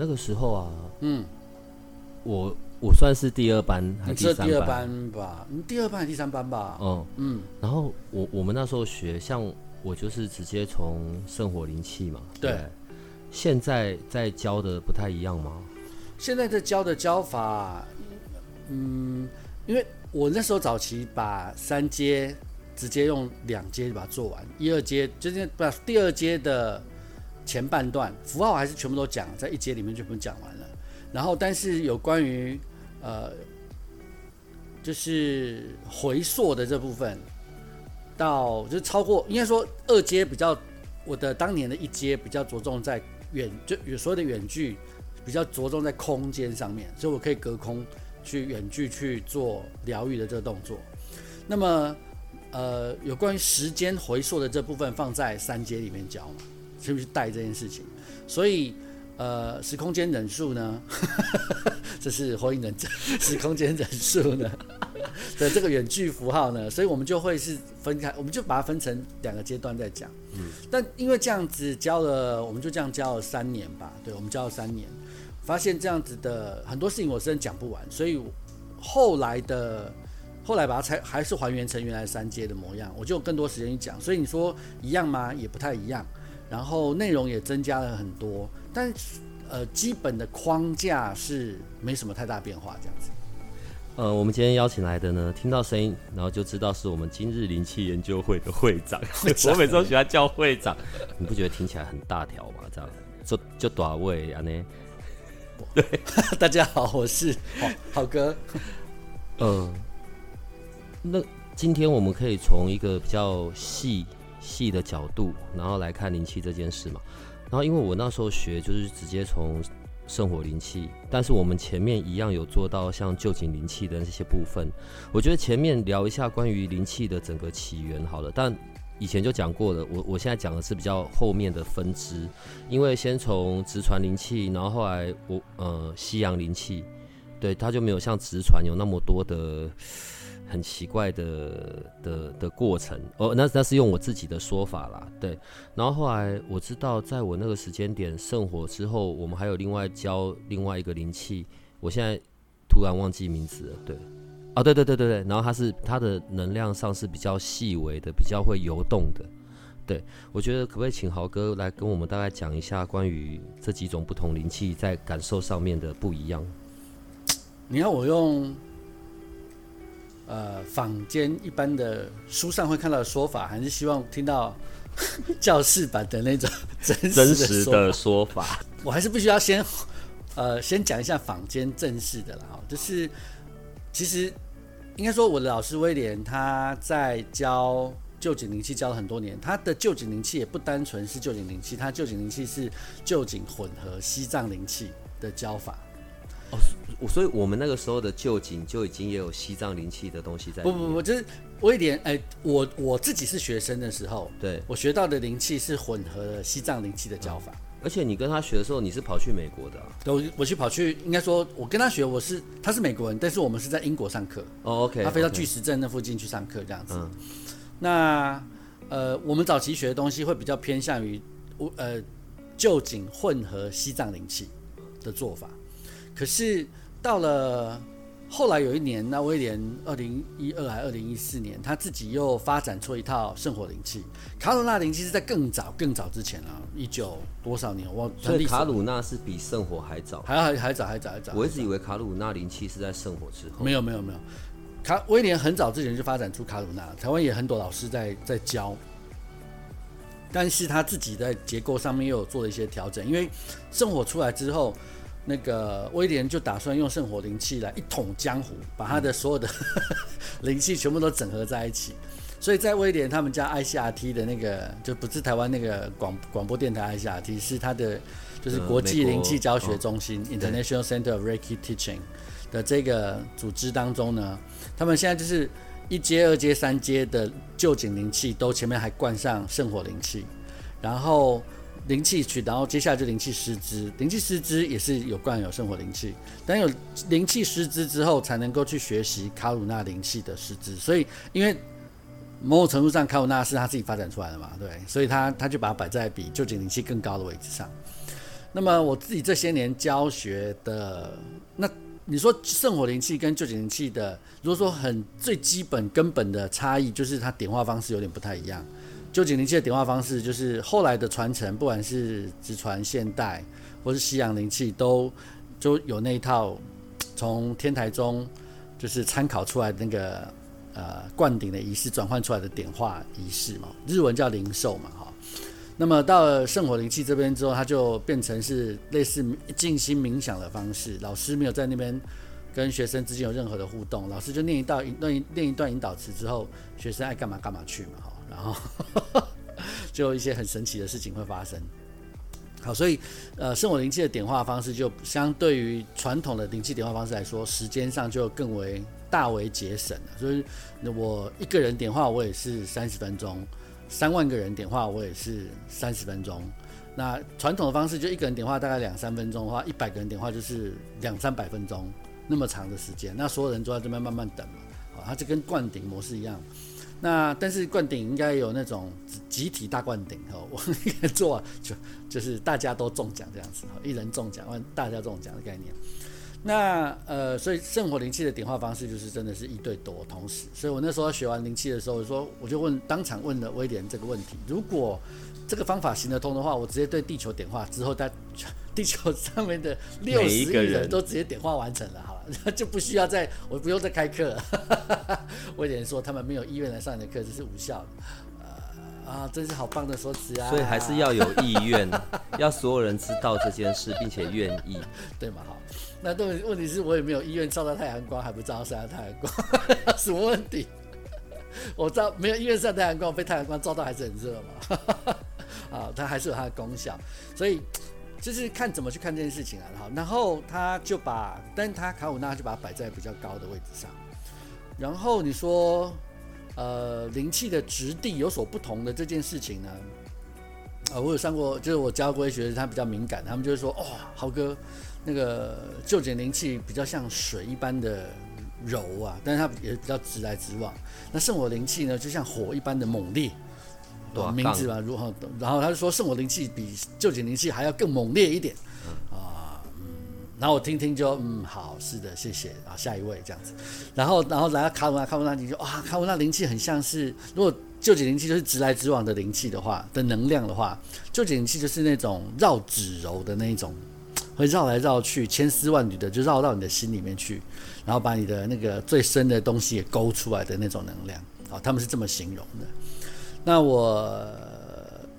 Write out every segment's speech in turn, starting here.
那个时候啊，嗯，我我算是第二班还是第三班？第二班吧，你第二班还是第三班吧？嗯嗯。然后我我们那时候学，像我就是直接从圣火灵气嘛。对。对现在在教的不太一样吗？现在在教的教法，嗯，因为我那时候早期把三阶直接用两阶把它做完，一二阶就是把第二阶的前半段符号还是全部都讲在一阶里面就全部讲完了。然后，但是有关于呃，就是回溯的这部分，到就是超过应该说二阶比较，我的当年的一阶比较着重在远就有所有的远距。比较着重在空间上面，所以我可以隔空去远距去做疗愈的这个动作。那么，呃，有关于时间回溯的这部分放在三阶里面教嘛，是不是带这件事情？所以，呃，时空间忍术呢，这是火影忍者时空间忍术呢 的这个远距符号呢，所以我们就会是分开，我们就把它分成两个阶段在讲。嗯，但因为这样子教了，我们就这样教了三年吧，对，我们教了三年。发现这样子的很多事情我真的讲不完，所以后来的后来把它才还是还原成原来三阶的模样，我就有更多时间去讲。所以你说一样吗？也不太一样。然后内容也增加了很多，但呃基本的框架是没什么太大变化这样子。呃，我们今天邀请来的呢，听到声音然后就知道是我们今日灵气研究会的会长。我每次都喜欢叫会长，你不觉得听起来很大条吗？这样就就大位啊呢？对，大家好，我是好好哥。呃，那今天我们可以从一个比较细细的角度，然后来看灵气这件事嘛。然后，因为我那时候学就是直接从圣火灵气，但是我们前面一样有做到像旧井灵气的那些部分。我觉得前面聊一下关于灵气的整个起源好了，但。以前就讲过了，我我现在讲的是比较后面的分支，因为先从直传灵气，然后后来我呃西洋灵气，对，它就没有像直传有那么多的很奇怪的的的过程，哦，那那是用我自己的说法啦，对，然后后来我知道，在我那个时间点圣火之后，我们还有另外教另外一个灵气，我现在突然忘记名字了，对。哦，对对对对对，然后它是它的能量上是比较细微的，比较会游动的。对，我觉得可不可以请豪哥来跟我们大概讲一下关于这几种不同灵气在感受上面的不一样？你要我用呃坊间一般的书上会看到的说法，还是希望听到 教室版的那种 真实的说法？我还是必须要先呃先讲一下坊间正式的啦，就是。其实，应该说我的老师威廉他在教旧井灵气教了很多年，他的旧井灵气也不单纯是旧井灵气，他旧井灵气是旧井混合西藏灵气的教法。哦，所以我们那个时候的旧景就已经也有西藏灵气的东西在。不不不，就是威廉，哎、欸，我我自己是学生的时候，对我学到的灵气是混合了西藏灵气的教法。嗯而且你跟他学的时候，你是跑去美国的、啊？我我去跑去，应该说，我跟他学，我是他是美国人，但是我们是在英国上课。哦，OK，他飞到巨石阵那附近去上课这样子。嗯、那呃，我们早期学的东西会比较偏向于我呃旧景混合西藏灵气的做法，可是到了。后来有一年，那威廉二零一二还二零一四年，他自己又发展出一套圣火灵气。卡鲁纳灵气是在更早更早之前啊，一九多少年我。所以卡鲁纳是比圣火还早，还还还早还早还早。我一直以为卡鲁纳灵气是在圣火之后。没有没有没有，卡威廉很早之前就发展出卡鲁纳，台湾也很多老师在在教，但是他自己在结构上面又有做了一些调整，因为圣火出来之后。那个威廉就打算用圣火灵气来一统江湖，把他的所有的 灵气全部都整合在一起。所以在威廉他们家 ICRT 的那个，就不是台湾那个广广播电台 ICRT，是他的就是国际灵气教学中心、International Center of Reiki Teaching 的这个组织当中呢，他们现在就是一阶、二阶、三阶的旧井灵气都前面还灌上圣火灵气，然后。灵气区，然后接下来就灵气失之，灵气失之也是有灌有圣火灵气，等有灵气失之之后，才能够去学习卡鲁纳灵气的失之。所以，因为某种程度上，卡鲁纳是他自己发展出来的嘛，对，所以他他就把它摆在比旧井灵气更高的位置上。那么我自己这些年教学的，那你说圣火灵气跟旧井灵气的，如果说很最基本根本的差异，就是它点化方式有点不太一样。臼井灵气的点化方式，就是后来的传承，不管是直传现代或是西洋灵气，都就有那一套从天台宗就是参考出来的那个呃灌顶的仪式转换出来的点化仪式嘛，日文叫灵授嘛哈。那么到了圣火灵气这边之后，它就变成是类似静心冥想的方式，老师没有在那边跟学生之间有任何的互动，老师就念一道念念一段引导词之后，学生爱干嘛干嘛去嘛哈哈。然 后就有一些很神奇的事情会发生。好，所以呃，圣火灵气的点化方式就相对于传统的灵气点化方式来说，时间上就更为大为节省了。所以那我一个人点化我也是三十分钟，三万个人点化我也是三十分钟。那传统的方式就一个人点化大概两三分钟的话，一百个人点化就是两三百分钟那么长的时间。那所有人都在这边慢慢等嘛，好，它就跟灌顶模式一样。那但是灌顶应该有那种集体大灌顶哦，我 应该做就就是大家都中奖这样子哈，一人中奖，万大家中奖的概念。那呃，所以圣火灵气的点化方式就是真的是一对多同时。所以我那时候学完灵气的时候，我说我就问当场问了威廉这个问题：如果这个方法行得通的话，我直接对地球点化之后，再地球上面的六十亿人都直接点化完成了。好了 就不需要再，我不用再开课了。威廉说他们没有意愿来上你的课，这是无效的。呃、啊，真是好棒的说辞啊！所以还是要有意愿，要所有人知道这件事，并且愿意，对吗？好，那问问题是我也没有意愿照到太阳光，还不照晒太阳光，什么问题？我照没有意愿晒太阳光，被太阳光照到还是很热嘛？啊，它还是有它的功效，所以。就是看怎么去看这件事情啊，好，然后他就把，但他卡鲁纳就把它摆在比较高的位置上，然后你说，呃，灵气的质地有所不同的这件事情呢，啊、呃，我有上过，就是我教过一学生，他比较敏感，他们就会说，哦，豪哥，那个臼井灵气比较像水一般的柔啊，但是它也比较直来直往，那圣火灵气呢，就像火一般的猛烈。名字吧，如何？然后他就说，圣火灵气比旧井灵气还要更猛烈一点，啊，嗯，然后我听听就，嗯，好，是的，谢谢啊，下一位这样子，然后，然后来到卡文纳，卡文纳你就，啊，卡文纳灵气很像是，如果旧井灵气就是直来直往的灵气的话，的能量的话，旧井灵气就是那种绕指柔的那种，会绕来绕去，千丝万缕的就绕到你的心里面去，然后把你的那个最深的东西也勾出来的那种能量，啊，他们是这么形容的。那我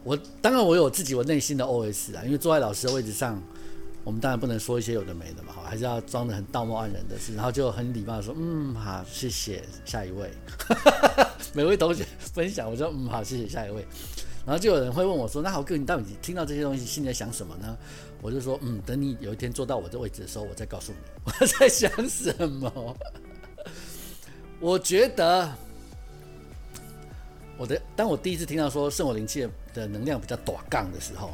我当然我有自己我内心的 OS 啊，因为坐在老师的位置上，我们当然不能说一些有的没的嘛，好，还是要装得很道貌岸然的事，然后就很礼貌说，嗯，好，谢谢，下一位，每位同学分享，我说，嗯，好，谢谢，下一位，然后就有人会问我说，那豪哥，你到底听到这些东西，心里在想什么呢？我就说，嗯，等你有一天坐到我的位置的时候，我再告诉你 我在想什么。我觉得。我的当我第一次听到说圣火灵气的能量比较短杠的时候，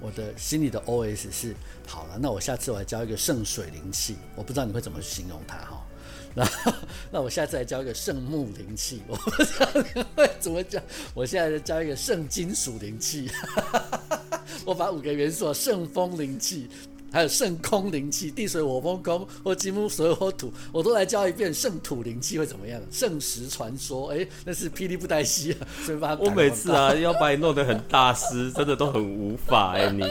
我的心里的 OS 是：好了，那我下次我来教一个圣水灵气，我不知道你会怎么形容它哈。然后，那我下次来教一个圣木灵气，我不知道你会怎么讲。我现在来教一个圣金属灵气，我把五个元素：圣风灵气。还有圣空灵气，地水火风空，或金木水火土，我都来教一遍。圣土灵气会怎么样？圣石传说，哎、欸，那是霹雳布袋戏啊！所以把我每次啊要把你弄得很大师，真的都很无法哎、欸。你，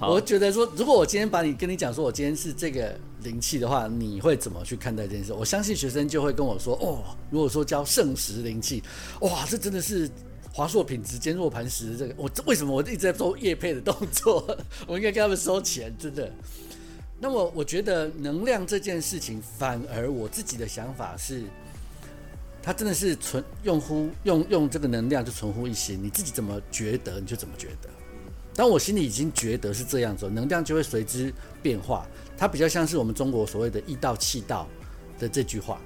我觉得说，如果我今天把你跟你讲说，我今天是这个灵气的话，你会怎么去看待这件事？我相信学生就会跟我说，哦，如果说教圣石灵气，哇，这真的是。华硕品质坚若磐石，这个我为什么我一直在做业配的动作？我应该跟他们收钱，真的。那么我觉得能量这件事情，反而我自己的想法是，它真的是存用乎用用这个能量就存乎一心，你自己怎么觉得你就怎么觉得。当我心里已经觉得是这样子，能量就会随之变化。它比较像是我们中国所谓的“一道气道”的这句话。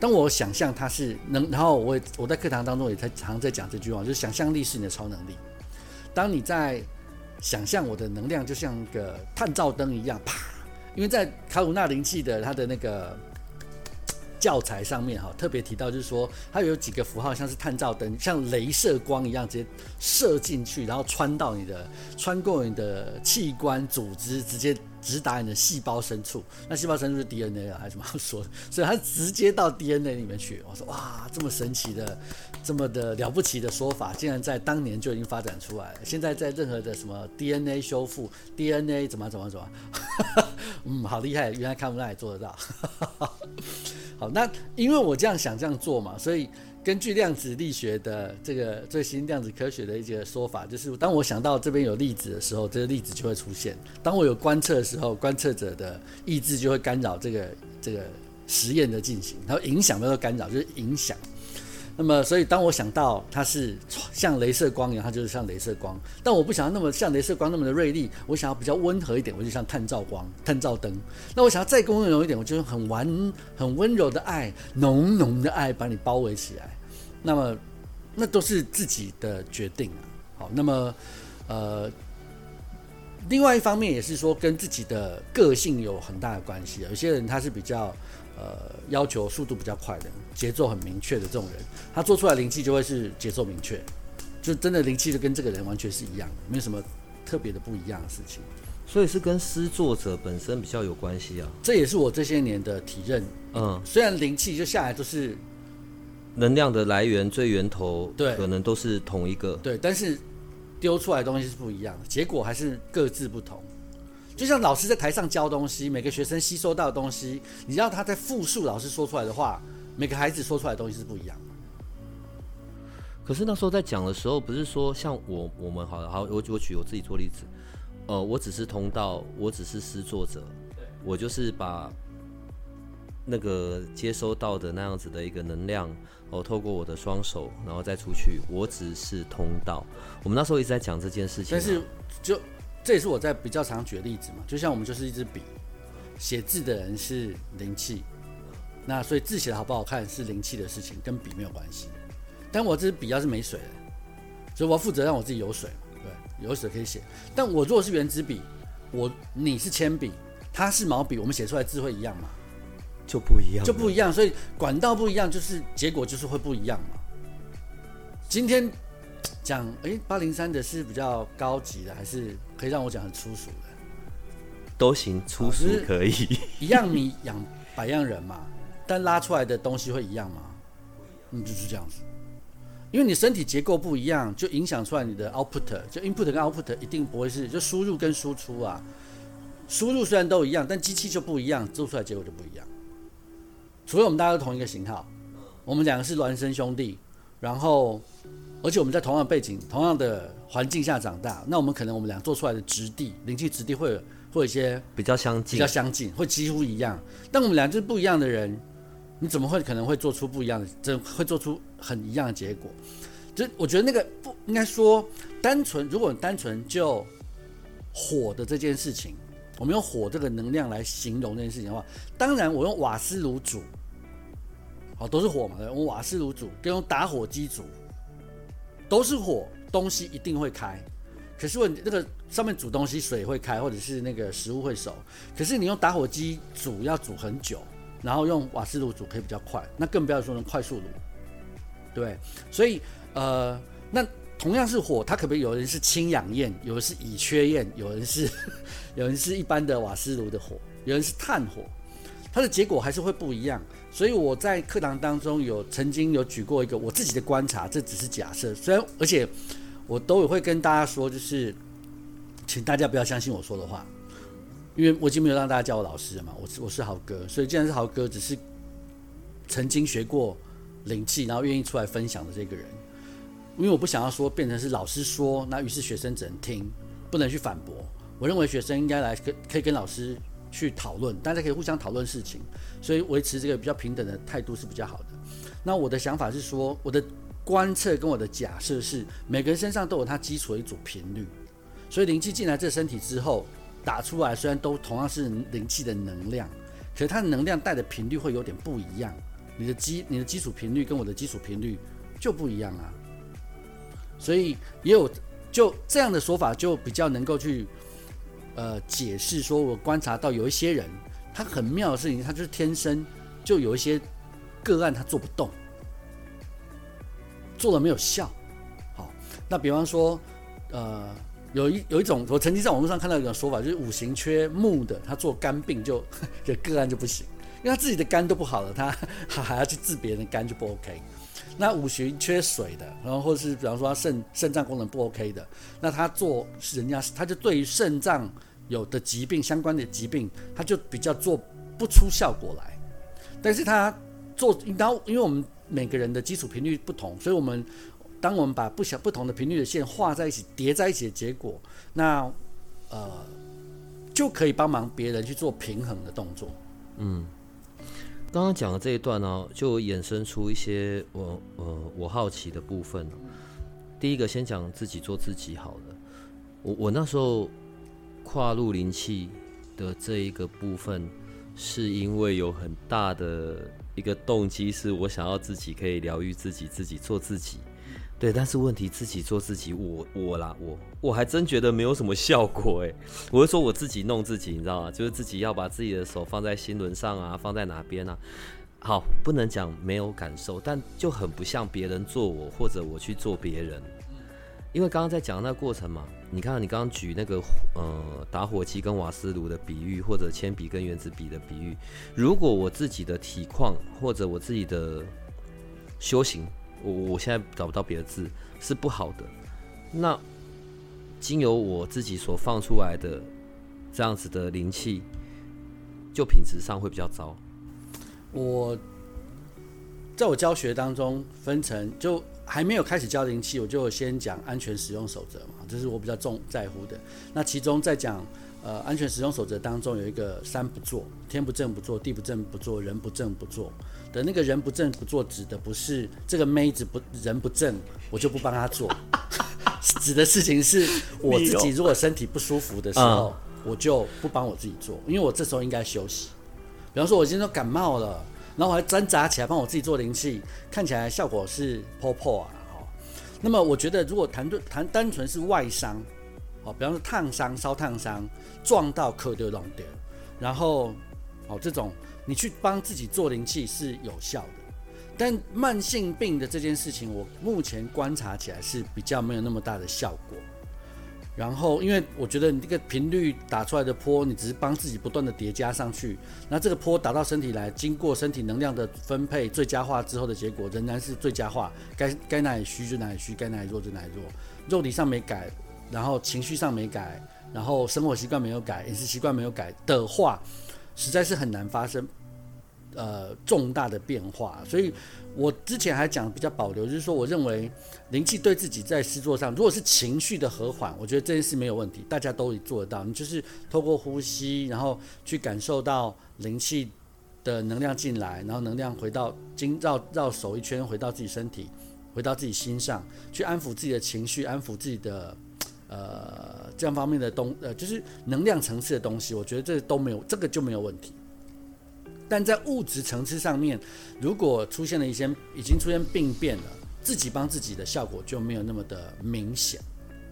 当我想象它是能，然后我我在课堂当中也在常在讲这句话，就是想象力是你的超能力。当你在想象我的能量就像个探照灯一样，啪！因为在卡鲁纳灵气的它的那个。教材上面哈特别提到，就是说它有几个符号，像是探照灯，像镭射光一样，直接射进去，然后穿到你的，穿过你的器官组织，直接直达你的细胞深处。那细胞深处是 DNA 啊，还是什么 说？所以它直接到 DNA 里面去。我说哇，这么神奇的，这么的了不起的说法，竟然在当年就已经发展出来了。现在在任何的什么 DNA 修复，DNA 怎么怎么怎么，嗯，好厉害，原来看不到也做得到。好，那因为我这样想这样做嘛，所以根据量子力学的这个最新量子科学的一些说法，就是当我想到这边有粒子的时候，这个粒子就会出现；当我有观测的时候，观测者的意志就会干扰这个这个实验的进行，然后影响不是干扰，就是影响。那么，所以当我想到它是像镭射光一样，它就是像镭射光。但我不想要那么像镭射光那么的锐利，我想要比较温和一点，我就像探照光、探照灯。那我想要再温柔一点，我就用很完、很温柔的爱、浓浓的爱把你包围起来。那么，那都是自己的决定啊。好，那么，呃，另外一方面也是说跟自己的个性有很大的关系。有些人他是比较。呃，要求速度比较快的，节奏很明确的这种人，他做出来灵气就会是节奏明确，就真的灵气就跟这个人完全是一样的，没有什么特别的不一样的事情。所以是跟诗作者本身比较有关系啊。这也是我这些年的体认。嗯，虽然灵气就下来都是能量的来源，最源头对，可能都是同一个。对，但是丢出来的东西是不一样的，结果还是各自不同。就像老师在台上教东西，每个学生吸收到的东西，你知道他在复述老师说出来的话，每个孩子说出来的东西是不一样的。可是那时候在讲的时候，不是说像我我们好了，好，我我举我自己做例子，呃，我只是通道，我只是施作者，我就是把那个接收到的那样子的一个能量，哦，透过我的双手，然后再出去，我只是通道。我们那时候一直在讲这件事情，但是就。这也是我在比较常举的例子嘛，就像我们就是一支笔，写字的人是灵气，那所以字写的好不好看是灵气的事情，跟笔没有关系。但我这支笔要是没水的，所以我要负责让我自己有水，对，有水可以写。但我如果是原子笔，我你是铅笔，它是毛笔，我们写出来字会一样吗？就不一样，就不一样。所以管道不一样，就是结果就是会不一样嘛。今天。讲诶，八零三的是比较高级的，还是可以让我讲很粗俗的？都行，粗俗可以。一样米养百样人嘛，但拉出来的东西会一样吗？嗯，就是这样子。因为你身体结构不一样，就影响出来你的 output，就 input 跟 output 一定不会是，就输入跟输出啊。输入虽然都一样，但机器就不一样，做出来结果就不一样。除非我们大家都同一个型号，我们两个是孪生兄弟，然后。而且我们在同样的背景、同样的环境下长大，那我们可能我们俩做出来的质地、灵气质地会有会有一些比较相近，比较相近，会几乎一样。但我们俩就是不一样的人，你怎么会可能会做出不一样的，这会做出很一样的结果？就我觉得那个不应该说单纯，如果单纯就火的这件事情，我们用火这个能量来形容这件事情的话，当然我用瓦斯炉煮，好都是火嘛，用瓦斯炉煮跟用打火机煮。都是火，东西一定会开。可是问那个上面煮东西，水会开，或者是那个食物会熟。可是你用打火机煮要煮很久，然后用瓦斯炉煮可以比较快。那更不要说用快速炉，对。所以呃，那同样是火，它可不可以有人是氢氧焰，有人是乙炔焰，有人是 有人是一般的瓦斯炉的火，有人是炭火，它的结果还是会不一样。所以我在课堂当中有曾经有举过一个我自己的观察，这只是假设。虽然而且我都会跟大家说，就是请大家不要相信我说的话，因为我已经没有让大家叫我老师了嘛。我是我是豪哥，所以既然是豪哥，只是曾经学过灵气，然后愿意出来分享的这个人。因为我不想要说变成是老师说，那于是学生只能听，不能去反驳。我认为学生应该来跟可以跟老师。去讨论，大家可以互相讨论事情，所以维持这个比较平等的态度是比较好的。那我的想法是说，我的观测跟我的假设是，每个人身上都有他基础的一组频率，所以灵气进来这身体之后打出来，虽然都同样是灵气的能量，可是它的能量带的频率会有点不一样。你的基你的基础频率跟我的基础频率就不一样啊，所以也有就这样的说法，就比较能够去呃解释说，我观察到有一些人，他很妙的事情，他就是天生就有一些个案他做不动，做了没有效。好，那比方说呃有一有一种，我曾经在网络上看到一种说法，就是五行缺木的，他做肝病就 这个案就不行。因为他自己的肝都不好了，他还要去治别人的肝就不 OK。那五行缺水的，然后或是比方说他肾肾脏功能不 OK 的，那他做人家他就对于肾脏有的疾病相关的疾病，它就比较做不出效果来。但是它做，当因为我们每个人的基础频率不同，所以我们当我们把不小不同的频率的线画在一起叠在一起的结果，那呃就可以帮忙别人去做平衡的动作。嗯。刚刚讲的这一段呢、就衍生出一些我呃我好奇的部分。第一个，先讲自己做自己好了。我我那时候跨入灵气的这一个部分，是因为有很大的一个动机，是我想要自己可以疗愈自己，自己做自己。对，但是问题自己做自己，我我啦，我我还真觉得没有什么效果诶，我是说我自己弄自己，你知道吗？就是自己要把自己的手放在心轮上啊，放在哪边啊？好，不能讲没有感受，但就很不像别人做我，或者我去做别人。因为刚刚在讲那个过程嘛，你看你刚刚举那个呃打火机跟瓦斯炉的比喻，或者铅笔跟原子笔的比喻，如果我自己的体况或者我自己的修行。我我现在找不到别的字是不好的，那经由我自己所放出来的这样子的灵气，就品质上会比较糟。我在我教学当中分成，就还没有开始教灵气，我就先讲安全使用守则嘛，这是我比较重在乎的。那其中在讲呃安全使用守则当中有一个三不做：天不正不做，地不正不做，人不正不做。的那个人不正不做，指的不是这个妹子不人不正，我就不帮她做。指的事情是我自己，如果身体不舒服的时候，我就不帮我自己做，因为我这时候应该休息。比方说，我今天都感冒了，然后我还挣扎起来帮我自己做灵气，看起来效果是破破啊。好，那么我觉得，如果谈对谈单纯是外伤，好，比方说烫伤、烧烫伤、撞到磕就弄掉，然后哦这种。你去帮自己做灵气是有效的，但慢性病的这件事情，我目前观察起来是比较没有那么大的效果。然后，因为我觉得你这个频率打出来的波，你只是帮自己不断的叠加上去，那这个波打到身体来，经过身体能量的分配最佳化之后的结果，仍然是最佳化。该该哪里虚就哪里虚，该哪里弱就哪里弱。肉体上没改，然后情绪上没改，然后生活习惯没有改，饮食习惯没有改的话，实在是很难发生。呃，重大的变化，所以我之前还讲比较保留，就是说，我认为灵气对自己在诗作上，如果是情绪的和缓，我觉得这件事没有问题，大家都做得到。你就是透过呼吸，然后去感受到灵气的能量进来，然后能量回到经绕绕手一圈，回到自己身体，回到自己心上，去安抚自己的情绪，安抚自己的呃这样方面的东呃，就是能量层次的东西，我觉得这都没有，这个就没有问题。但在物质层次上面，如果出现了一些已经出现病变了，自己帮自己的效果就没有那么的明显，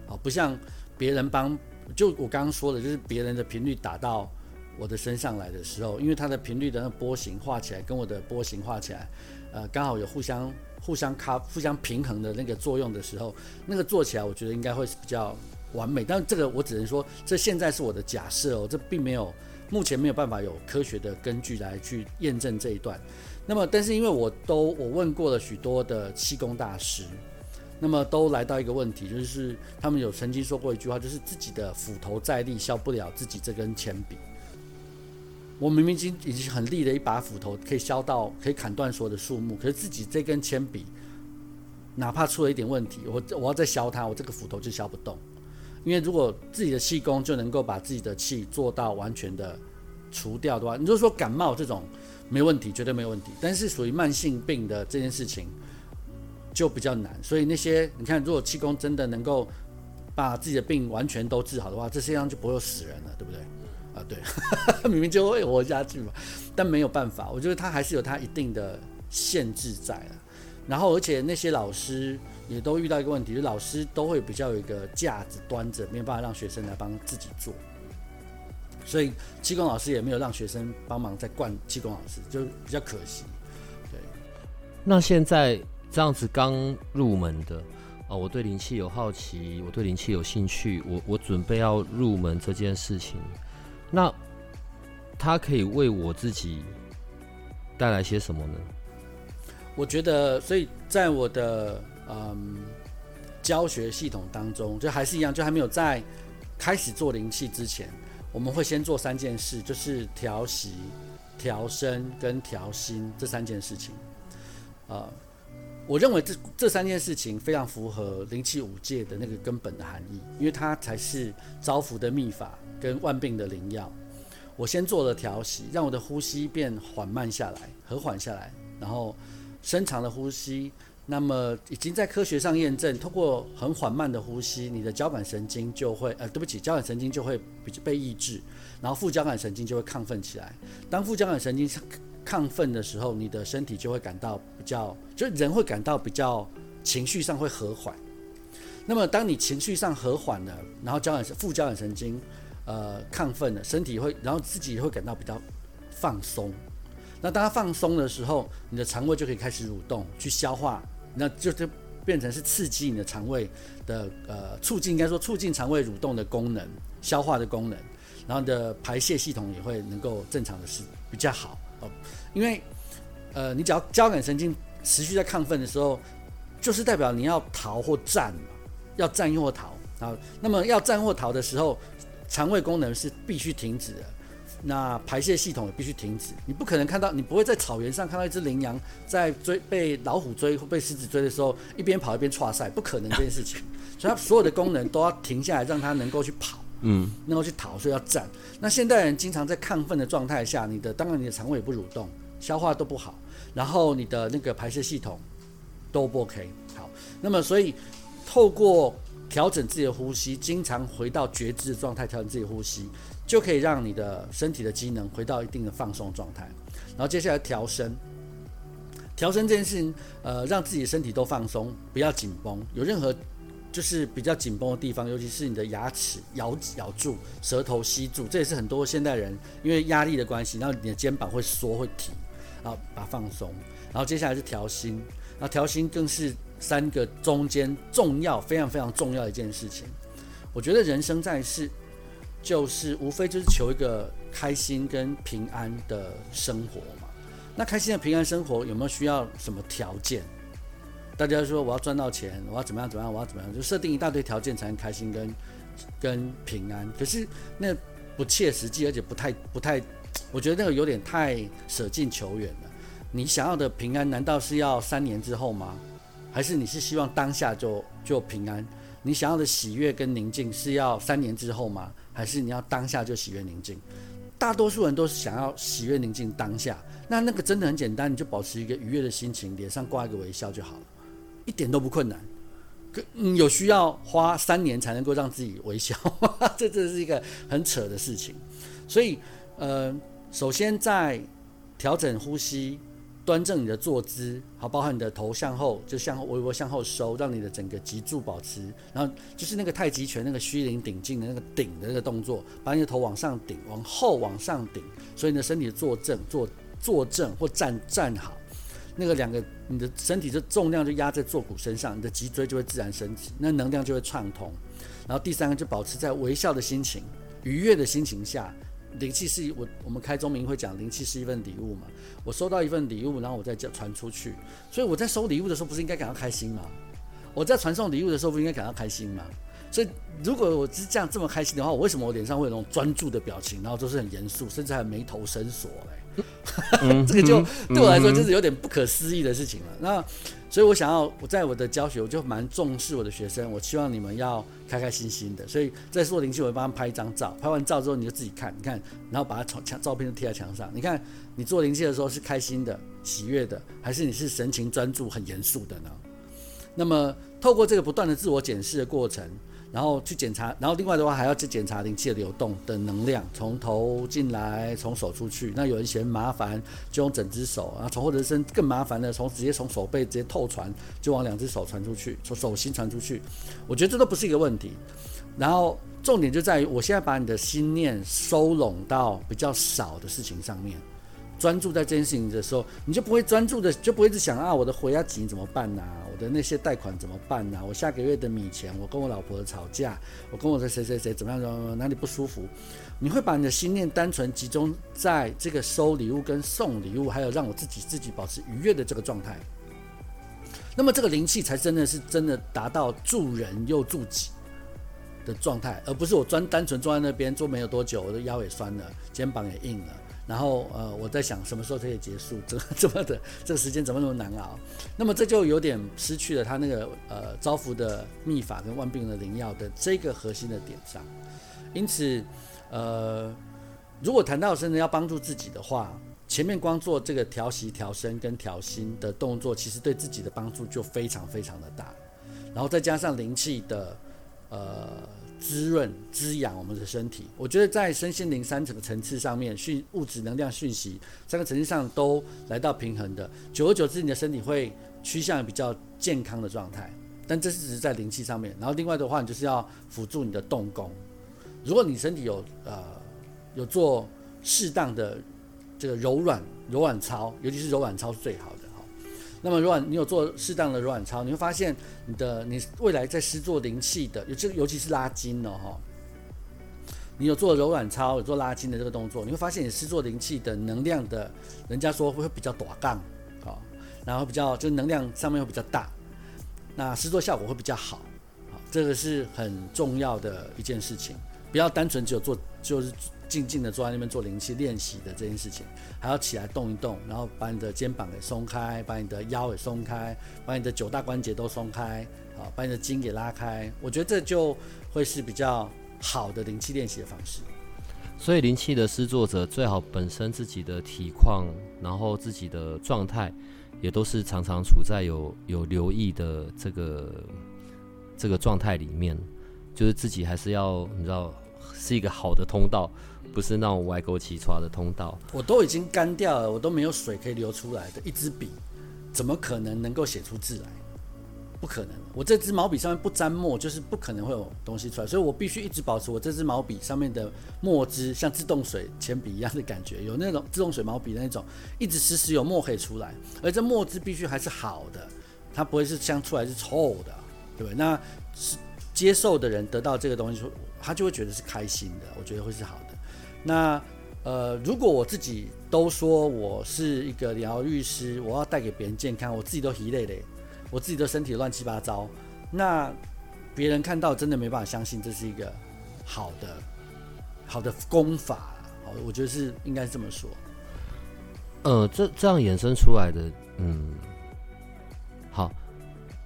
啊，不像别人帮，就我刚刚说的，就是别人的频率打到我的身上来的时候，因为它的频率的那波形画起来跟我的波形画起来，呃，刚好有互相互相卡互相平衡的那个作用的时候，那个做起来我觉得应该会是比较完美。但这个我只能说，这现在是我的假设哦，这并没有。目前没有办法有科学的根据来去验证这一段。那么，但是因为我都我问过了许多的气功大师，那么都来到一个问题，就是他们有曾经说过一句话，就是自己的斧头再利，削不了自己这根铅笔。我明明已经已经很利的一把斧头，可以削到可以砍断所有的树木，可是自己这根铅笔，哪怕出了一点问题，我我要再削它，我这个斧头就削不动。因为如果自己的气功就能够把自己的气做到完全的除掉的话，你就说感冒这种没问题，绝对没有问题。但是属于慢性病的这件事情就比较难。所以那些你看，如果气功真的能够把自己的病完全都治好的话，这世界上就不会死人了，对不对？啊，对，明明就会活下去嘛。但没有办法，我觉得他还是有他一定的限制在了。然后，而且那些老师也都遇到一个问题，就是老师都会比较有一个架子端着，没有办法让学生来帮自己做。所以气功老师也没有让学生帮忙在灌气功老师，就比较可惜。对，那现在这样子刚入门的哦，我对灵气有好奇，我对灵气有兴趣，我我准备要入门这件事情，那他可以为我自己带来些什么呢？我觉得，所以在我的嗯教学系统当中，就还是一样，就还没有在开始做灵气之前，我们会先做三件事，就是调息、调身跟调心这三件事情。呃，我认为这这三件事情非常符合灵气五戒的那个根本的含义，因为它才是招福的秘法跟万病的灵药。我先做了调息，让我的呼吸变缓慢下来、和缓下来，然后。深长的呼吸，那么已经在科学上验证，通过很缓慢的呼吸，你的交感神经就会，呃，对不起，交感神经就会被抑制，然后副交感神经就会亢奋起来。当副交感神经亢奋的时候，你的身体就会感到比较，就人会感到比较情绪上会和缓。那么当你情绪上和缓了，然后交感副交感神经呃亢奋了，身体会，然后自己会感到比较放松。那当它放松的时候，你的肠胃就可以开始蠕动，去消化，那就就变成是刺激你的肠胃的呃促进，应该说促进肠胃蠕动的功能、消化的功能，然后你的排泄系统也会能够正常的是比较好哦。因为呃，你只要交感神经持续在亢奋的时候，就是代表你要逃或战，要战或逃啊。那么要战或逃的时候，肠胃功能是必须停止的。那排泄系统也必须停止，你不可能看到，你不会在草原上看到一只羚羊在追被老虎追或被狮子追的时候，一边跑一边剉赛，不可能这件事情。所以它所有的功能都要停下来，让它能够去跑，嗯，能够去逃，所以要站。那现代人经常在亢奋的状态下，你的当然你的肠胃也不蠕动，消化都不好，然后你的那个排泄系统都不 OK。好，那么所以透过调整自己的呼吸，经常回到觉知的状态，调整自己的呼吸。就可以让你的身体的机能回到一定的放松状态，然后接下来调身，调身这件事情，呃，让自己的身体都放松，不要紧绷，有任何就是比较紧绷的地方，尤其是你的牙齿咬咬住，舌头吸住，这也是很多现代人因为压力的关系，然后你的肩膀会缩会提，然后把它放松，然后接下来是调心，那调心更是三个中间重要非常非常重要的一件事情，我觉得人生在世。就是无非就是求一个开心跟平安的生活嘛。那开心的平安生活有没有需要什么条件？大家说我要赚到钱，我要怎么样怎么样，我要怎么样，就设定一大堆条件才能开心跟跟平安。可是那不切实际，而且不太不太，我觉得那个有点太舍近求远了。你想要的平安，难道是要三年之后吗？还是你是希望当下就就平安？你想要的喜悦跟宁静是要三年之后吗？还是你要当下就喜悦宁静，大多数人都是想要喜悦宁静当下。那那个真的很简单，你就保持一个愉悦的心情，脸上挂一个微笑就好了，一点都不困难。可有需要花三年才能够让自己微笑，这这是一个很扯的事情。所以，呃，首先在调整呼吸。端正你的坐姿，好，包含你的头向后，就向后微微向后收，让你的整个脊柱保持，然后就是那个太极拳那个虚灵顶劲的那个顶的那个动作，把你的头往上顶，往后往上顶，所以你的身体坐正，坐坐正或站站好，那个两个你的身体的重量就压在坐骨身上，你的脊椎就会自然升起，那能量就会畅通。然后第三个就保持在微笑的心情、愉悦的心情下。灵气是我我们开宗明会讲，灵气是一份礼物嘛。我收到一份礼物，然后我再传出去，所以我在收礼物的时候，不是应该感到开心吗？我在传送礼物的时候，不应该感到开心吗？所以如果我是这样这么开心的话，我为什么我脸上会有那种专注的表情，然后都是很严肃，甚至还眉头深锁嘞？这个就对我来说就是有点不可思议的事情了。那所以我想要我在我的教学，我就蛮重视我的学生，我希望你们要开开心心的。所以在做灵气，我会帮他拍一张照，拍完照之后你就自己看，你看，然后把它从墙照片贴在墙上。你看你做灵气的时候是开心的、喜悦的，还是你是神情专注、很严肃的呢？那么透过这个不断的自我检视的过程。然后去检查，然后另外的话还要去检查灵气的流动的能量，从头进来，从手出去。那有人嫌麻烦，就用整只手啊，从或者是更麻烦的，从直接从手背直接透传，就往两只手传出去，从手心传出去。我觉得这都不是一个问题。然后重点就在于，我现在把你的心念收拢到比较少的事情上面。专注在这件事情的时候，你就不会专注的，就不会一直想啊，我的回押金怎么办呐、我的那些贷款怎么办呐、我下个月的米钱，我跟我老婆吵架，我跟我的谁谁谁怎么样怎么样，哪里不舒服？你会把你的心念单纯集中在这个收礼物跟送礼物，还有让我自己自己保持愉悦的这个状态。那么这个灵气才真的是真的达到助人又助己的状态，而不是我专单纯坐在那边坐没有多久，我的腰也酸了，肩膀也硬了。然后呃，我在想什么时候可以结束？这这么的这个时间怎么那么难熬？那么这就有点失去了他那个呃招福的秘法跟万病的灵药的这个核心的点上。因此，呃，如果谈到真的要帮助自己的话，前面光做这个调息、调身跟调心的动作，其实对自己的帮助就非常非常的大。然后再加上灵气的呃。滋润、滋养我们的身体，我觉得在身心灵三层层次上面，讯物质、能量、讯息三个层次上都来到平衡的。久而久之，你的身体会趋向比较健康的状态。但这是只是在灵气上面，然后另外的话，你就是要辅助你的动功。如果你身体有呃有做适当的这个柔软柔软操，尤其是柔软操是最好的。那么，如果你有做适当的柔软操，你会发现你的你未来在施做灵气的，尤其尤其是拉筋哦哈。你有做柔软操，有做拉筋的这个动作，你会发现你施做灵气的能量的，人家说会比较短杠，好，然后比较就是能量上面会比较大，那施作效果会比较好，好，这个是很重要的一件事情，不要单纯只有做就是。静静的坐在那边做灵气练习的这件事情，还要起来动一动，然后把你的肩膀给松开，把你的腰给松开，把你的九大关节都松开，好，把你的筋给拉开。我觉得这就会是比较好的灵气练习的方式。所以灵气的施作者最好本身自己的体况，然后自己的状态，也都是常常处在有有留意的这个这个状态里面，就是自己还是要你知道是一个好的通道。不是那种歪沟起刷的通道，我都已经干掉了，我都没有水可以流出来的一支笔，怎么可能能够写出字来？不可能，我这支毛笔上面不沾墨，就是不可能会有东西出来，所以我必须一直保持我这支毛笔上面的墨汁像自动水铅笔一样的感觉，有那种自动水毛笔的那种，一直时时有墨可以出来，而这墨汁必须还是好的，它不会是香出来是臭的，对不对？那是接受的人得到这个东西，他就会觉得是开心的，我觉得会是好的。那呃，如果我自己都说我是一个疗愈师，我要带给别人健康，我自己都疲累累，我自己的身体乱七八糟，那别人看到真的没办法相信这是一个好的好的功法。好，我觉得是应该是这么说。呃，这这样衍生出来的，嗯，好，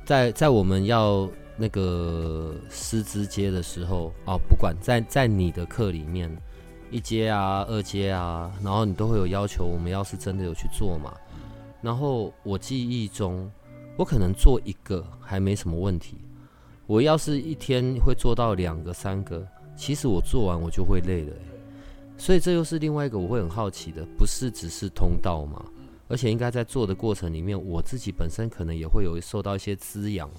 在在我们要那个师资阶的时候啊，不管在在你的课里面。一阶啊，二阶啊，然后你都会有要求。我们要是真的有去做嘛，然后我记忆中，我可能做一个还没什么问题。我要是一天会做到两个、三个，其实我做完我就会累了。所以这又是另外一个我会很好奇的，不是只是通道嘛？而且应该在做的过程里面，我自己本身可能也会有受到一些滋养。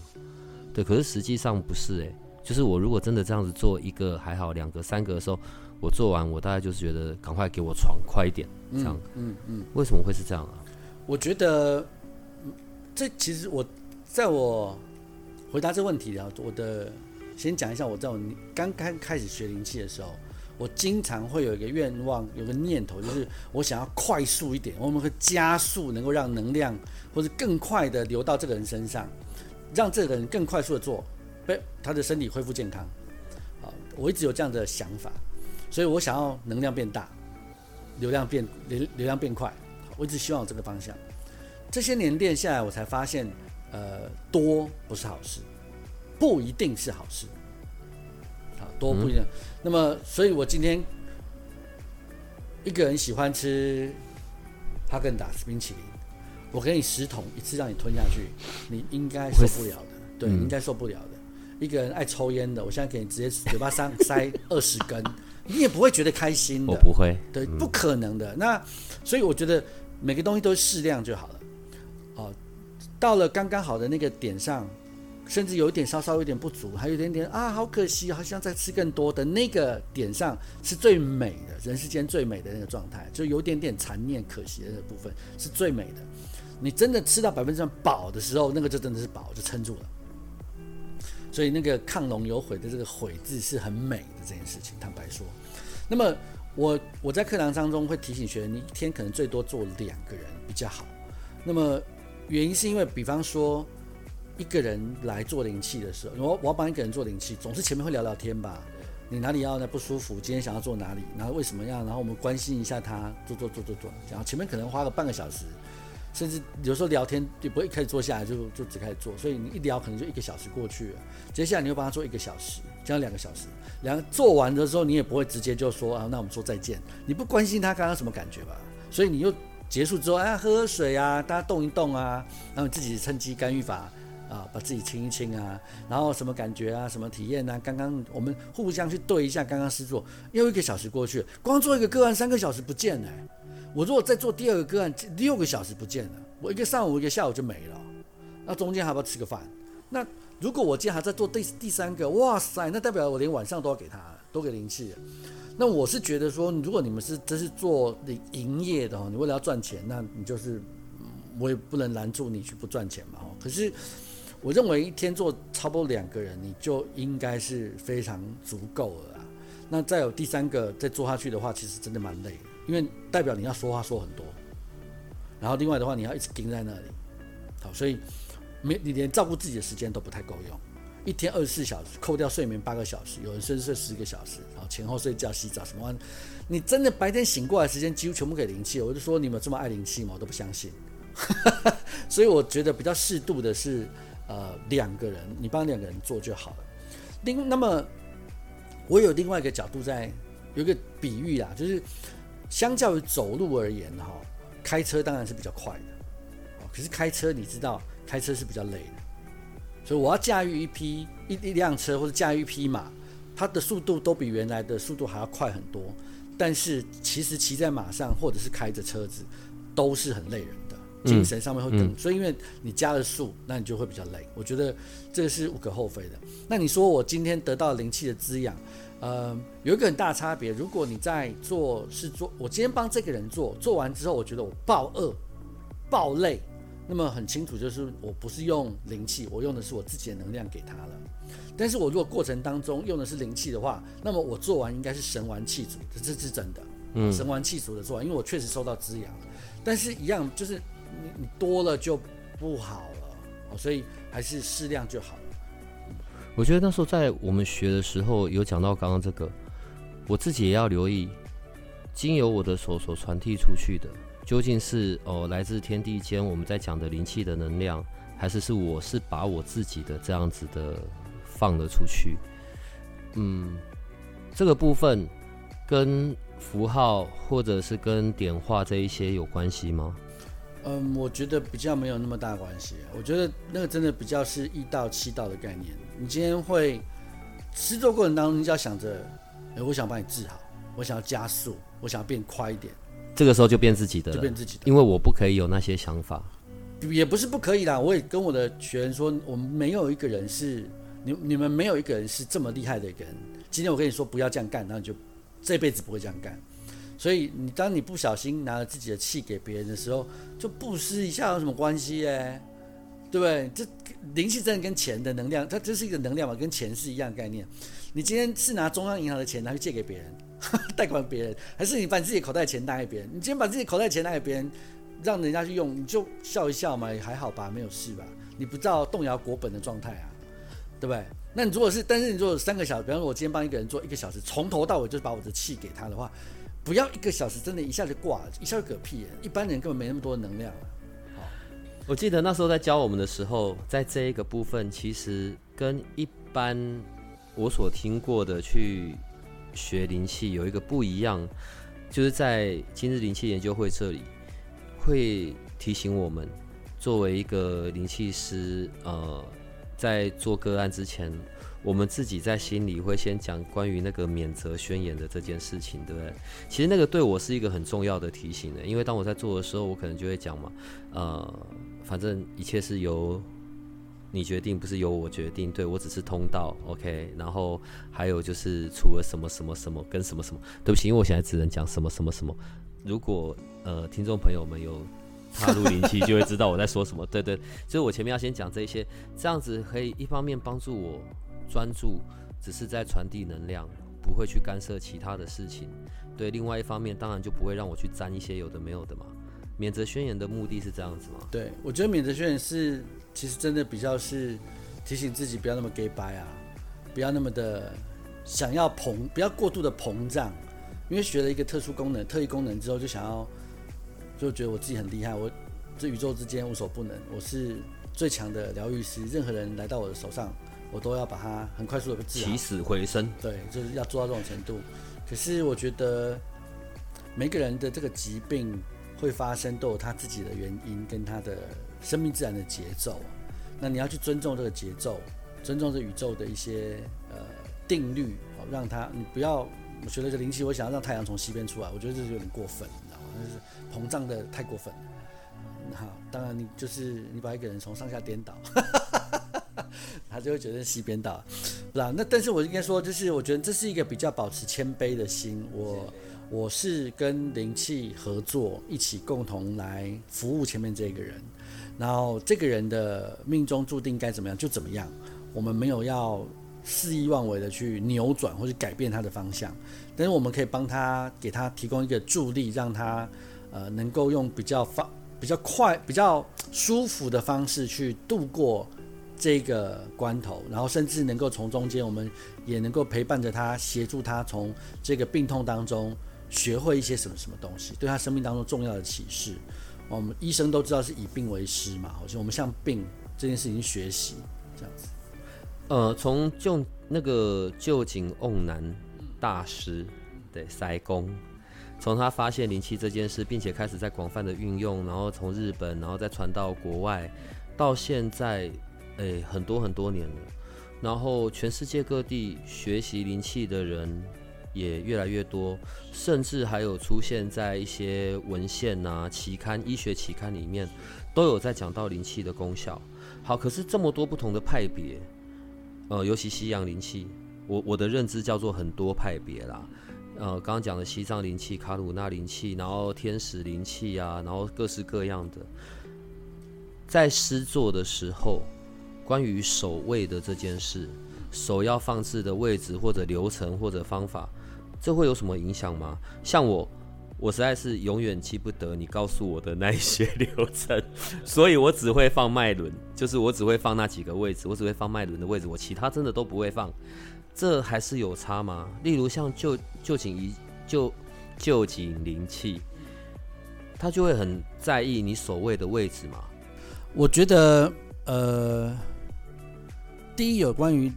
对，可是实际上不是诶，就是我如果真的这样子做一个还好，两个、三个的时候。我做完，我大概就是觉得赶快给我床快一点，这样。嗯嗯，嗯。为什么会是这样啊？我觉得，这其实我在我回答这个问题啊，我的先讲一下，我在我刚刚开始学灵气的时候，我经常会有一个愿望，有个念头，就是我想要快速一点，我们会加速，能够让能量或者更快的流到这个人身上，让这个人更快速的做，被他的身体恢复健康。啊，我一直有这样的想法。所以我想要能量变大，流量变流流量变快，我一直希望有这个方向。这些年练下来，我才发现，呃，多不是好事，不一定是好事。好多不一样。嗯、那么，所以我今天一个人喜欢吃哈根达斯冰淇淋，我给你十桶，一次让你吞下去，你应该受不了的。对，嗯、应该受不了的。一个人爱抽烟的，我现在给你直接嘴巴上塞二十根，你也不会觉得开心的。我不会，对，不可能的。嗯、那所以我觉得每个东西都适量就好了。哦，到了刚刚好的那个点上，甚至有一点稍稍有点不足，还有一点点啊，好可惜，好像再吃更多的那个点上是最美的，人世间最美的那个状态，就有点点残念可惜的那个部分是最美的。你真的吃到百分之百饱的时候，那个就真的是饱，就撑住了。所以那个亢龙有悔的这个悔字是很美的这件事情，坦白说。那么我我在课堂当中会提醒学员，你一天可能最多做两个人比较好。那么原因是因为，比方说一个人来做灵气的时候，我我要帮一个人做灵气，总是前面会聊聊天吧？你哪里要呢不舒服？今天想要做哪里？然后为什么样？然后我们关心一下他，做做做做做，然后前面可能花个半个小时，甚至有时候聊天也不会一开始坐下来就就只开始做，所以你一聊可能就一个小时过去了。接下来你又帮他做一个小时，这样两个小时，两个做完的时候你也不会直接就说啊，那我们说再见，你不关心他刚刚什么感觉吧？所以你又。结束之后，哎，喝喝水啊，大家动一动啊，然后自己趁机干预法啊，把自己清一清啊，然后什么感觉啊，什么体验啊？刚刚我们互相去对一下，刚刚试做，又一个小时过去，光做一个个案三个小时不见了。我如果再做第二个个案，六个小时不见了，我一个上午一个下午就没了，那中间还要不吃个饭？那如果我今天还在做第第三个，哇塞，那代表我连晚上都要给他，都给灵气。那我是觉得说，如果你们是真是做营业的哦，你为了要赚钱，那你就是，我也不能拦住你去不赚钱嘛。可是，我认为一天做差不多两个人，你就应该是非常足够了。那再有第三个再做下去的话，其实真的蛮累，因为代表你要说话说很多，然后另外的话你要一直盯在那里，好，所以没你连照顾自己的时间都不太够用。一天二十四小时，扣掉睡眠八个小时，有人甚至睡十个小时，然后前后睡觉、洗澡什么，你真的白天醒过来时间几乎全部给灵气，我就说你们这么爱灵气吗？我都不相信。所以我觉得比较适度的是，呃，两个人，你帮两个人做就好了。另那么，我有另外一个角度在，有一个比喻啊，就是相较于走路而言哈，开车当然是比较快的，可是开车你知道，开车是比较累的。所以我要驾驭一匹一一辆车或者驾驭一匹马，它的速度都比原来的速度还要快很多。但是其实骑在马上或者是开着车子都是很累人，精神上面会更。嗯嗯、所以因为你加了数，那你就会比较累。我觉得这个是无可厚非的。那你说我今天得到灵气的滋养，呃，有一个很大差别。如果你在做是做，我今天帮这个人做，做完之后我觉得我爆饿、爆累。那么很清楚，就是我不是用灵气，我用的是我自己的能量给他了。但是我如果过程当中用的是灵气的话，那么我做完应该是神完气足，这是真的。嗯，神完气足的做完，因为我确实受到滋养。但是，一样就是你你多了就不好了，所以还是适量就好了。我觉得那时候在我们学的时候有讲到刚刚这个，我自己也要留意，经由我的手所传递出去的。究竟是哦来自天地间我们在讲的灵气的能量，还是是我是把我自己的这样子的放了出去？嗯，这个部分跟符号或者是跟点化这一些有关系吗？嗯，我觉得比较没有那么大关系。我觉得那个真的比较是一到七道的概念。你今天会制作过程当中，你就要想着，哎，我想把你治好，我想要加速，我想要变快一点。这个时候就变自己的了，就变自己的，因为我不可以有那些想法，也不是不可以啦。我也跟我的学员说，我们没有一个人是你，你们没有一个人是这么厉害的一个人。今天我跟你说不要这样干，那你就这辈子不会这样干。所以你当你不小心拿了自己的气给别人的时候，就布施一下有什么关系哎？对不对？这灵气真的跟钱的能量，它这是一个能量嘛，跟钱是一样概念。你今天是拿中央银行的钱拿去借给别人。贷款别人，还是你把自己口袋钱拿给别人？你今天把自己口袋钱拿给别人，让人家去用，你就笑一笑嘛，也还好吧，没有事吧？你不知道动摇国本的状态啊，对不对？那你如果是，但是你如果三个小时，比方说我今天帮一个人做一个小时，从头到尾就是把我的气给他的话，不要一个小时，真的一下就挂，一下就嗝屁。一般人根本没那么多能量。好，我记得那时候在教我们的时候，在这一个部分，其实跟一般我所听过的去学灵气有一个不一样，就是在今日灵气研究会这里会提醒我们，作为一个灵气师，呃，在做个案之前。我们自己在心里会先讲关于那个免责宣言的这件事情，对不对？其实那个对我是一个很重要的提醒的，因为当我在做的时候，我可能就会讲嘛，呃，反正一切是由你决定，不是由我决定，对，我只是通道，OK。然后还有就是除了什么什么什么跟什么什么，对不起，因为我现在只能讲什么什么什么。如果呃听众朋友们有踏入灵气，就会知道我在说什么。对对，所以我前面要先讲这些，这样子可以一方面帮助我。专注只是在传递能量，不会去干涉其他的事情。对，另外一方面，当然就不会让我去沾一些有的没有的嘛。免责宣言的目的是这样子吗？对，我觉得免责宣言是其实真的比较是提醒自己不要那么假掰啊，不要那么的想要膨，不要过度的膨胀。因为学了一个特殊功能、特异功能之后，就想要就觉得我自己很厉害，我这宇宙之间无所不能，我是最强的疗愈师，任何人来到我的手上。我都要把它很快速的治好，起死回生。对，就是要做到这种程度。可是我觉得每个人的这个疾病会发生，都有他自己的原因跟他的生命自然的节奏。那你要去尊重这个节奏，尊重这宇宙的一些呃定律，好让它你不要我学了个灵气，我想要让太阳从西边出来，我觉得这是有点过分，你知道吗？就是膨胀的太过分。好，当然你就是你把一个人从上下颠倒。他就会觉得西边倒，不啦。那但是我应该说，就是我觉得这是一个比较保持谦卑的心。我我是跟灵气合作，一起共同来服务前面这个人。然后这个人的命中注定该怎么样就怎么样，我们没有要肆意妄为的去扭转或者改变他的方向。但是我们可以帮他，给他提供一个助力，让他呃能够用比较方、比较快、比较舒服的方式去度过。这个关头，然后甚至能够从中间，我们也能够陪伴着他，协助他从这个病痛当中学会一些什么什么东西，对他生命当中重要的启示。我们医生都知道是以病为师嘛，好像我们向病这件事情学习这样子。呃，从就那个旧井瓮男大师对塞公，从他发现灵气这件事，并且开始在广泛的运用，然后从日本，然后再传到国外，到现在。诶，很多很多年了，然后全世界各地学习灵气的人也越来越多，甚至还有出现在一些文献啊、期刊、医学期刊里面，都有在讲到灵气的功效。好，可是这么多不同的派别，呃，尤其西洋灵气，我我的认知叫做很多派别啦。呃，刚刚讲的西藏灵气、卡鲁纳灵气，然后天使灵气啊，然后各式各样的，在施作的时候。关于守卫的这件事，手要放置的位置或者流程或者方法，这会有什么影响吗？像我，我实在是永远记不得你告诉我的那一些 流程，所以我只会放脉轮，就是我只会放那几个位置，我只会放脉轮的位置，我其他真的都不会放。这还是有差吗？例如像臼臼井仪臼臼井灵气，他就会很在意你守卫的位置吗？我觉得，呃。第一，有关于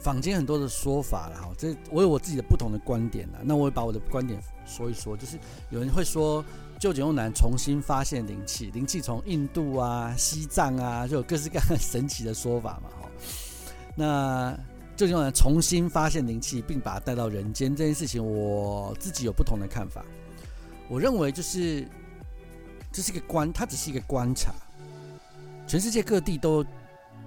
坊间很多的说法了哈，这我有我自己的不同的观点了。那我会把我的观点说一说，就是有人会说，旧井用男重新发现灵气，灵气从印度啊、西藏啊，就有各式各样神奇的说法嘛哈。那臼井瓮男重新发现灵气，并把它带到人间这件事情，我自己有不同的看法。我认为就是这是一个观，它只是一个观察，全世界各地都。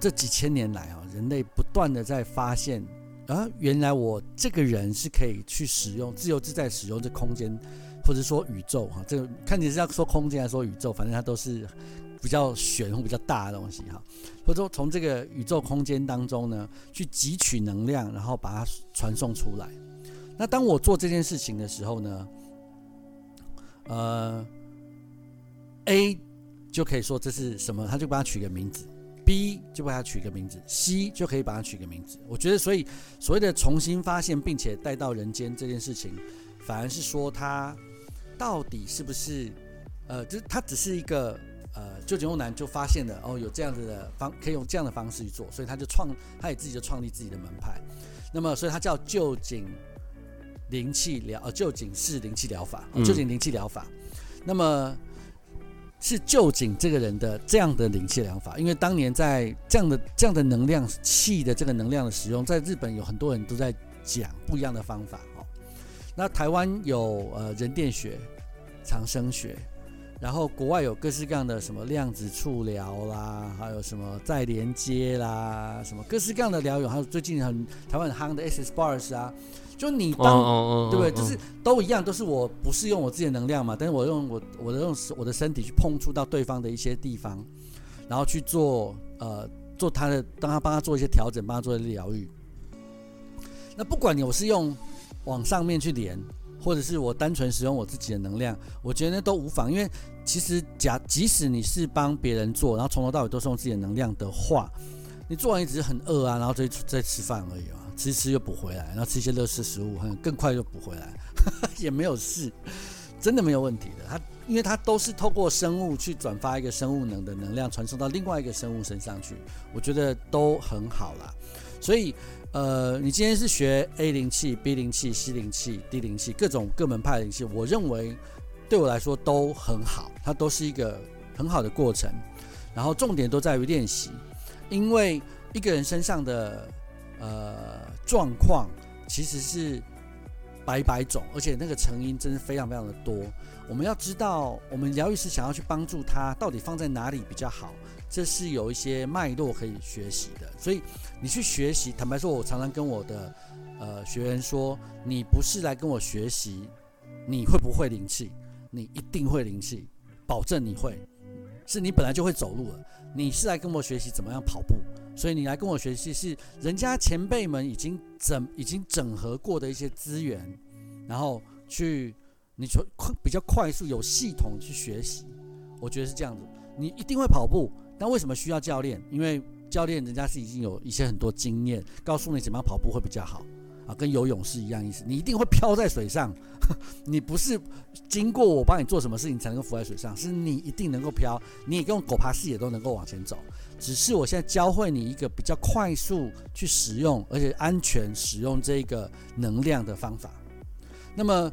这几千年来啊，人类不断的在发现啊，原来我这个人是可以去使用自由自在使用这空间，或者说宇宙哈，这个看你是要说空间还是说宇宙，反正它都是比较玄或比较大的东西哈，或者说从这个宇宙空间当中呢，去汲取能量，然后把它传送出来。那当我做这件事情的时候呢，呃，A 就可以说这是什么，他就帮他取个名字。B 就把它取个名字，C 就可以把它取个名字。我觉得，所以所谓的重新发现并且带到人间这件事情，反而是说它到底是不是呃，就是他只是一个呃，臼井瓮男就发现了哦，有这样子的方可以用这样的方式去做，所以他就创，他也自己就创立自己的门派。那么，所以他叫旧井灵气疗，呃，旧井式灵气疗法，旧井灵气疗法。那么。是臼井这个人的这样的灵气疗法，因为当年在这样的这样的能量气的这个能量的使用，在日本有很多人都在讲不一样的方法哦。那台湾有呃人电学、长生学，然后国外有各式各样的什么量子触疗啦，还有什么再连接啦，什么各式各样的疗养，还有最近很台湾很夯的 SS bars 啊。就你当、oh, oh, oh, 对不对？就是都一样，都是我不是用我自己的能量嘛，但是我用我我的用我的身体去碰触到对方的一些地方，然后去做呃做他的，当他帮他做一些调整，帮他做一些疗愈。那不管你我是用往上面去连，或者是我单纯使用我自己的能量，我觉得都无妨。因为其实假即使你是帮别人做，然后从头到尾都是用自己的能量的话，你做完也只是很饿啊，然后再再吃饭而已啊。吃吃又补回来，然后吃一些乐事食物，更快又补回来，也没有事，真的没有问题的。它因为它都是透过生物去转发一个生物能的能量，传送到另外一个生物身上去，我觉得都很好啦。所以，呃，你今天是学 A 灵气、B 灵气、C 灵气、D 灵气，各种各门派灵气，我认为对我来说都很好，它都是一个很好的过程。然后重点都在于练习，因为一个人身上的。呃，状况其实是百百种，而且那个成因真是非常非常的多。我们要知道，我们疗愈师想要去帮助他，到底放在哪里比较好，这是有一些脉络可以学习的。所以你去学习，坦白说，我常常跟我的呃学员说，你不是来跟我学习，你会不会灵气？你一定会灵气，保证你会，是你本来就会走路了。你是来跟我学习怎么样跑步。所以你来跟我学习，是人家前辈们已经整已经整合过的一些资源，然后去你说快比较快速有系统去学习，我觉得是这样子。你一定会跑步，但为什么需要教练？因为教练人家是已经有一些很多经验，告诉你怎么样跑步会比较好。啊，跟游泳是一样意思，你一定会漂在水上，你不是经过我帮你做什么事情才能够浮在水上，是你一定能够漂，你也用狗爬式也都能够往前走，只是我现在教会你一个比较快速去使用，而且安全使用这个能量的方法。那么，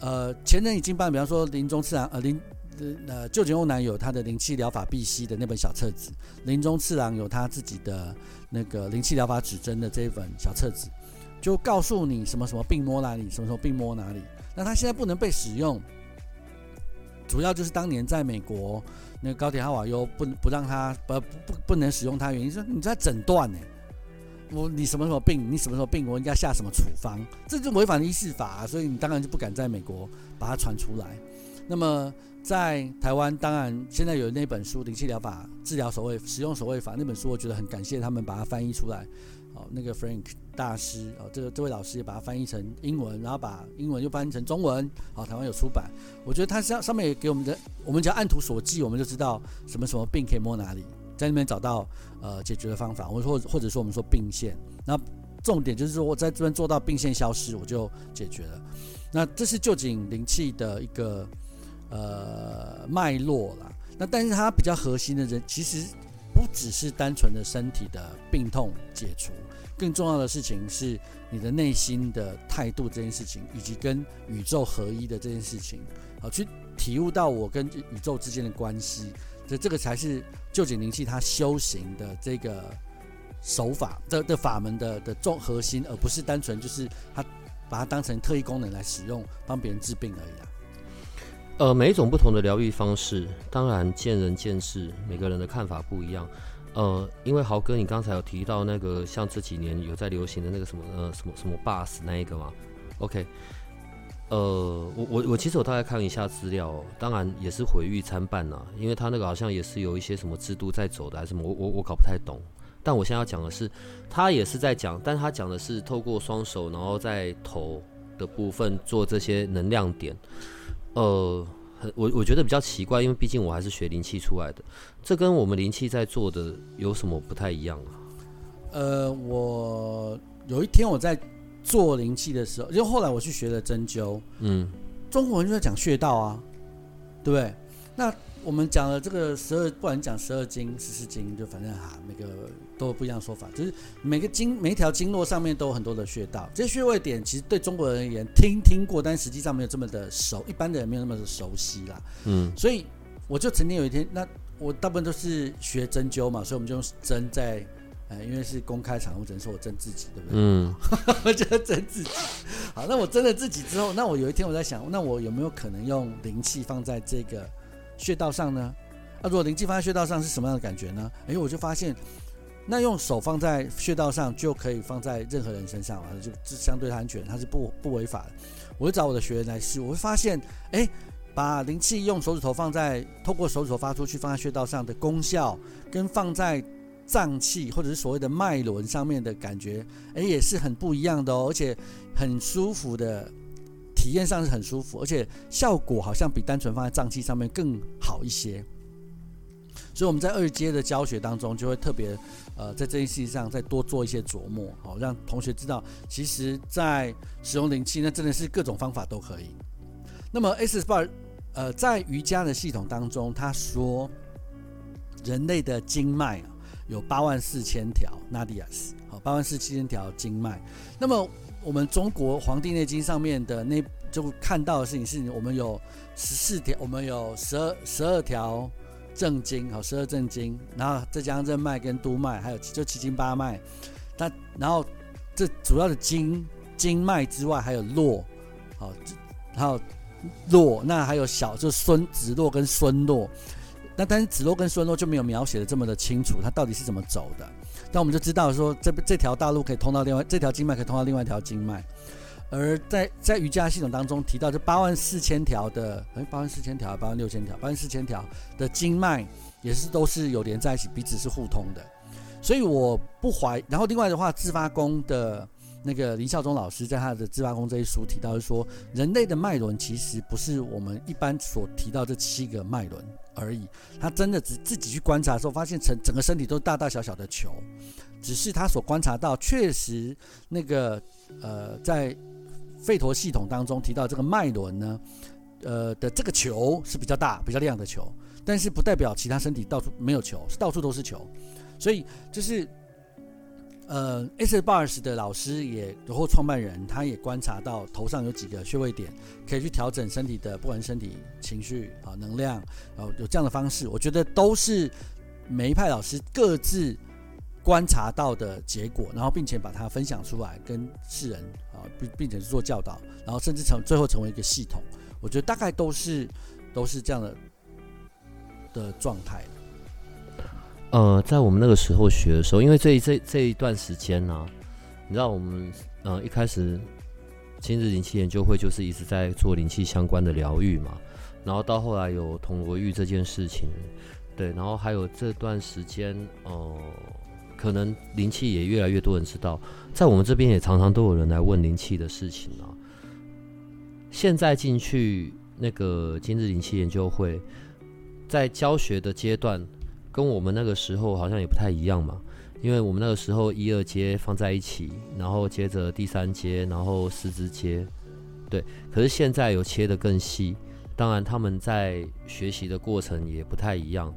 呃，前人已经帮，比方说林中次郎，呃林呃呃旧井瓮男有他的灵气疗法碧溪的那本小册子，林中次郎有他自己的那个灵气疗法指针的这一本小册子。就告诉你什么什么病摸哪里，什么什么病摸哪里。那它现在不能被使用，主要就是当年在美国那个高铁哈瓦优不不让他不不不能使用它，原因是你在诊断呢。我你什么什么病，你什么什么病，我应该下什么处方，这就违反医事法，所以你当然就不敢在美国把它传出来。那么在台湾，当然现在有那本书《灵气疗法治疗所谓使用所谓法》那本书，我觉得很感谢他们把它翻译出来。那个 Frank 大师哦，这个这位老师也把它翻译成英文，然后把英文又翻译成中文。好，台湾有出版。我觉得它上上面也给我们的，我们只要按图索骥，我们就知道什么什么病可以摸哪里，在那边找到呃解决的方法。或或或者说我们说病线，那重点就是说我在这边做到病线消失，我就解决了。那这是臼井灵气的一个呃脉络啦。那但是它比较核心的人其实。不只是单纯的身体的病痛解除，更重要的事情是你的内心的态度这件事情，以及跟宇宙合一的这件事情，好，去体悟到我跟宇宙之间的关系，这这个才是臼井灵气它修行的这个手法的的法门的的重核心，而不是单纯就是它把它当成特异功能来使用，帮别人治病而已啊。呃，每一种不同的疗愈方式，当然见仁见智，每个人的看法不一样。呃，因为豪哥，你刚才有提到那个像这几年有在流行的那个什么呃什么什么 bus 那一个吗？OK，呃，我我我其实我大概看一下资料，当然也是毁誉参半呐，因为他那个好像也是有一些什么制度在走的，还是什么，我我我搞不太懂。但我现在要讲的是，他也是在讲，但他讲的是透过双手，然后在头的部分做这些能量点。呃，我我觉得比较奇怪，因为毕竟我还是学灵气出来的，这跟我们灵气在做的有什么不太一样啊？呃，我有一天我在做灵气的时候，就后来我去学了针灸，嗯，中国人就在讲穴道啊，对不对？那我们讲了这个十二，不管讲十二经、十四经，就反正哈，每个都有不一样的说法。就是每个经、每一条经络上面都有很多的穴道，这些穴位点其实对中国人而言听听过，但实际上没有这么的熟，一般的人没有那么的熟悉啦。嗯，所以我就曾经有一天，那我大部分都是学针灸嘛，所以我们就用针在，呃，因为是公开场合，只能说我针自己，对不对？嗯，我就针自己。好，那我针了自己之后，那我有一天我在想，那我有没有可能用灵气放在这个？穴道上呢？啊，如果灵气放在穴道上是什么样的感觉呢？哎，我就发现，那用手放在穴道上就可以放在任何人身上了，就相对安全，它是不不违法的。我就找我的学员来试，我会发现，哎，把灵气用手指头放在，透过手指头发出去放在穴道上的功效，跟放在脏器或者是所谓的脉轮上面的感觉，哎，也是很不一样的哦，而且很舒服的。体验上是很舒服，而且效果好像比单纯放在脏器上面更好一些。所以我们在二阶的教学当中，就会特别呃在这件事情上再多做一些琢磨，好让同学知道，其实在使用灵气，那真的是各种方法都可以。那么 Sbar 呃在瑜伽的系统当中，他说人类的经脉有八万四千条 Nadis，好，八万四千条经脉。那么我们中国《黄帝内经》上面的那就看到的事情是，我们有十四条，我们有十二十二条正经，好，十二正经，然后再加上任脉跟督脉，还有就七经八脉。那然后这主要的经经脉之外，还有络，好，还有络，那还有小，就孙子络跟孙络。那但是子络跟孙络就没有描写的这么的清楚，它到底是怎么走的？那我们就知道说，这这条大路可以通到另外这条经脉，可以通到另外一条经脉。而在在瑜伽系统当中提到这八万四千条的，哎，八万四千条，八万六千条，八万四千条的经脉也是都是有连在一起，彼此是互通的。所以我不怀。然后另外的话，自发功的那个林孝忠老师在他的自发功这一书提到，是说人类的脉轮其实不是我们一般所提到这七个脉轮。而已，他真的只自己去观察的时候，发现整整个身体都大大小小的球，只是他所观察到，确实那个呃，在吠陀系统当中提到这个脉轮呢，呃的这个球是比较大、比较亮的球，但是不代表其他身体到处没有球，是到处都是球，所以就是。呃，S bars 的老师也然后创办人，他也观察到头上有几个穴位点，可以去调整身体的，不管身体、情绪啊、能量，然后有这样的方式，我觉得都是每一派老师各自观察到的结果，然后并且把它分享出来跟世人啊，并并且是做教导，然后甚至成最后成为一个系统，我觉得大概都是都是这样的的状态。呃，在我们那个时候学的时候，因为这这这一段时间呢、你知道我们呃一开始今日灵气研究会就是一直在做灵气相关的疗愈嘛，然后到后来有铜锣浴这件事情，对，然后还有这段时间，呃，可能灵气也越来越多人知道，在我们这边也常常都有人来问灵气的事情啊。现在进去那个今日灵气研究会，在教学的阶段。跟我们那个时候好像也不太一样嘛，因为我们那个时候一二阶放在一起，然后接着第三阶，然后四支阶，对。可是现在有切得更细，当然他们在学习的过程也不太一样。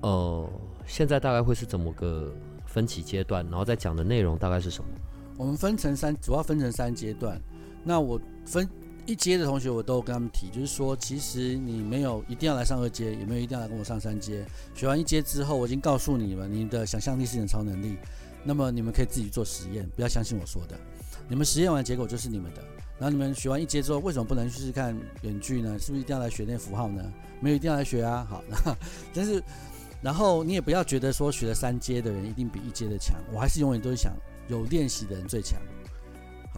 呃，现在大概会是怎么个分歧阶段，然后再讲的内容大概是什么？我们分成三，主要分成三阶段。那我分。一阶的同学，我都跟他们提，就是说，其实你没有一定要来上二阶，也没有一定要来跟我上三阶。学完一阶之后，我已经告诉你们，你的想象力是你的超能力。那么你们可以自己做实验，不要相信我说的。你们实验完结果就是你们的。然后你们学完一阶之后，为什么不能试试看远距呢？是不是一定要来学那符号呢？没有一定要来学啊。好，但是然后你也不要觉得说学了三阶的人一定比一阶的强。我还是永远都是想，有练习的人最强。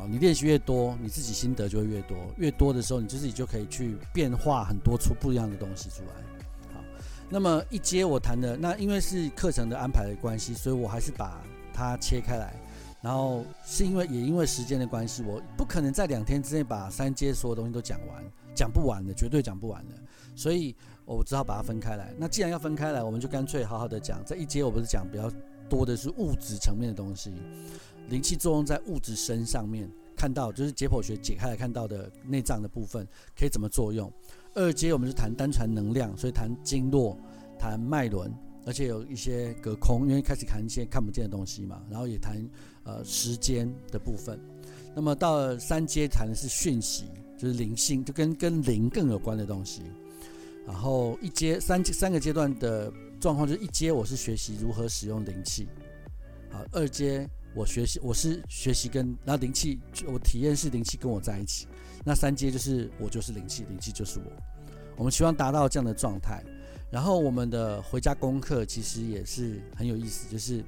你练习越多，你自己心得就会越多。越多的时候，你就自己就可以去变化很多出不一样的东西出来。好，那么一阶我谈的那因为是课程的安排的关系，所以我还是把它切开来。然后是因为也因为时间的关系，我不可能在两天之内把三阶所有东西都讲完，讲不完的，绝对讲不完的。所以我只好把它分开来。那既然要分开来，我们就干脆好好的讲。在一阶我不是讲比较多的是物质层面的东西。灵气作用在物质身上面，看到就是解剖学解开来看到的内脏的部分可以怎么作用，二阶我们是谈单传能量，所以谈经络、谈脉轮，而且有一些隔空，因为开始谈一些看不见的东西嘛。然后也谈呃时间的部分。那么到了三阶谈的是讯息，就是灵性，就跟跟灵更有关的东西。然后一阶三阶三个阶段的状况，就是一阶我是学习如何使用灵气，好，二阶我学习我是学习跟然后灵气，我体验是灵气跟我在一起。那三阶就是我就是灵气，灵气就是我。我们希望达到这样的状态。然后我们的回家功课其实也是很有意思，就是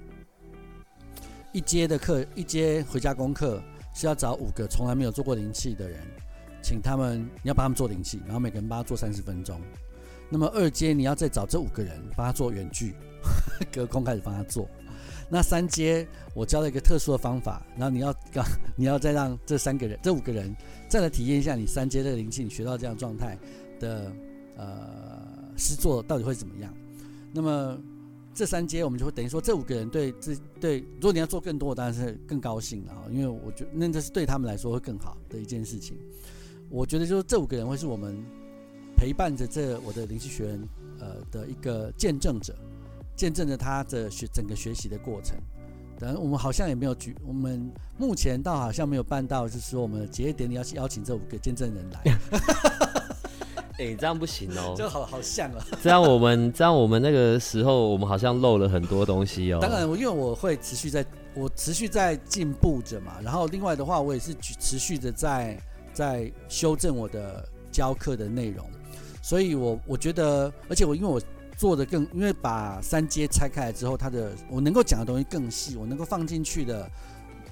一阶的课，一阶回家功课是要找五个从来没有做过灵气的人，请他们你要帮他们做灵气，然后每个人帮他做三十分钟。那么二阶你要再找这五个人帮他做远距，隔空开始帮他做。那三阶我教了一个特殊的方法，然后你要你要再让这三个人、这五个人再来体验一下你三阶的灵气，你学到这样状态的呃诗作到底会怎么样？那么这三阶我们就会等于说这五个人对这对，如果你要做更多，当然是更高兴了，因为我觉得那这是对他们来说会更好的一件事情。我觉得就是这五个人会是我们陪伴着这我的灵气学员呃的一个见证者。见证着他的学整个学习的过程，等我们好像也没有举，我们目前倒好像没有办到，就是说我们的结业典礼要邀请这五个见证人来。哎、欸，这样不行哦，就好好像啊。这样我们这样我们那个时候，我们好像漏了很多东西哦。当然，我因为我会持续在，我持续在进步着嘛。然后另外的话，我也是持续的在在修正我的教课的内容。所以我我觉得，而且我因为我。做的更，因为把三阶拆开来之后，它的我能够讲的东西更细，我能够放进去的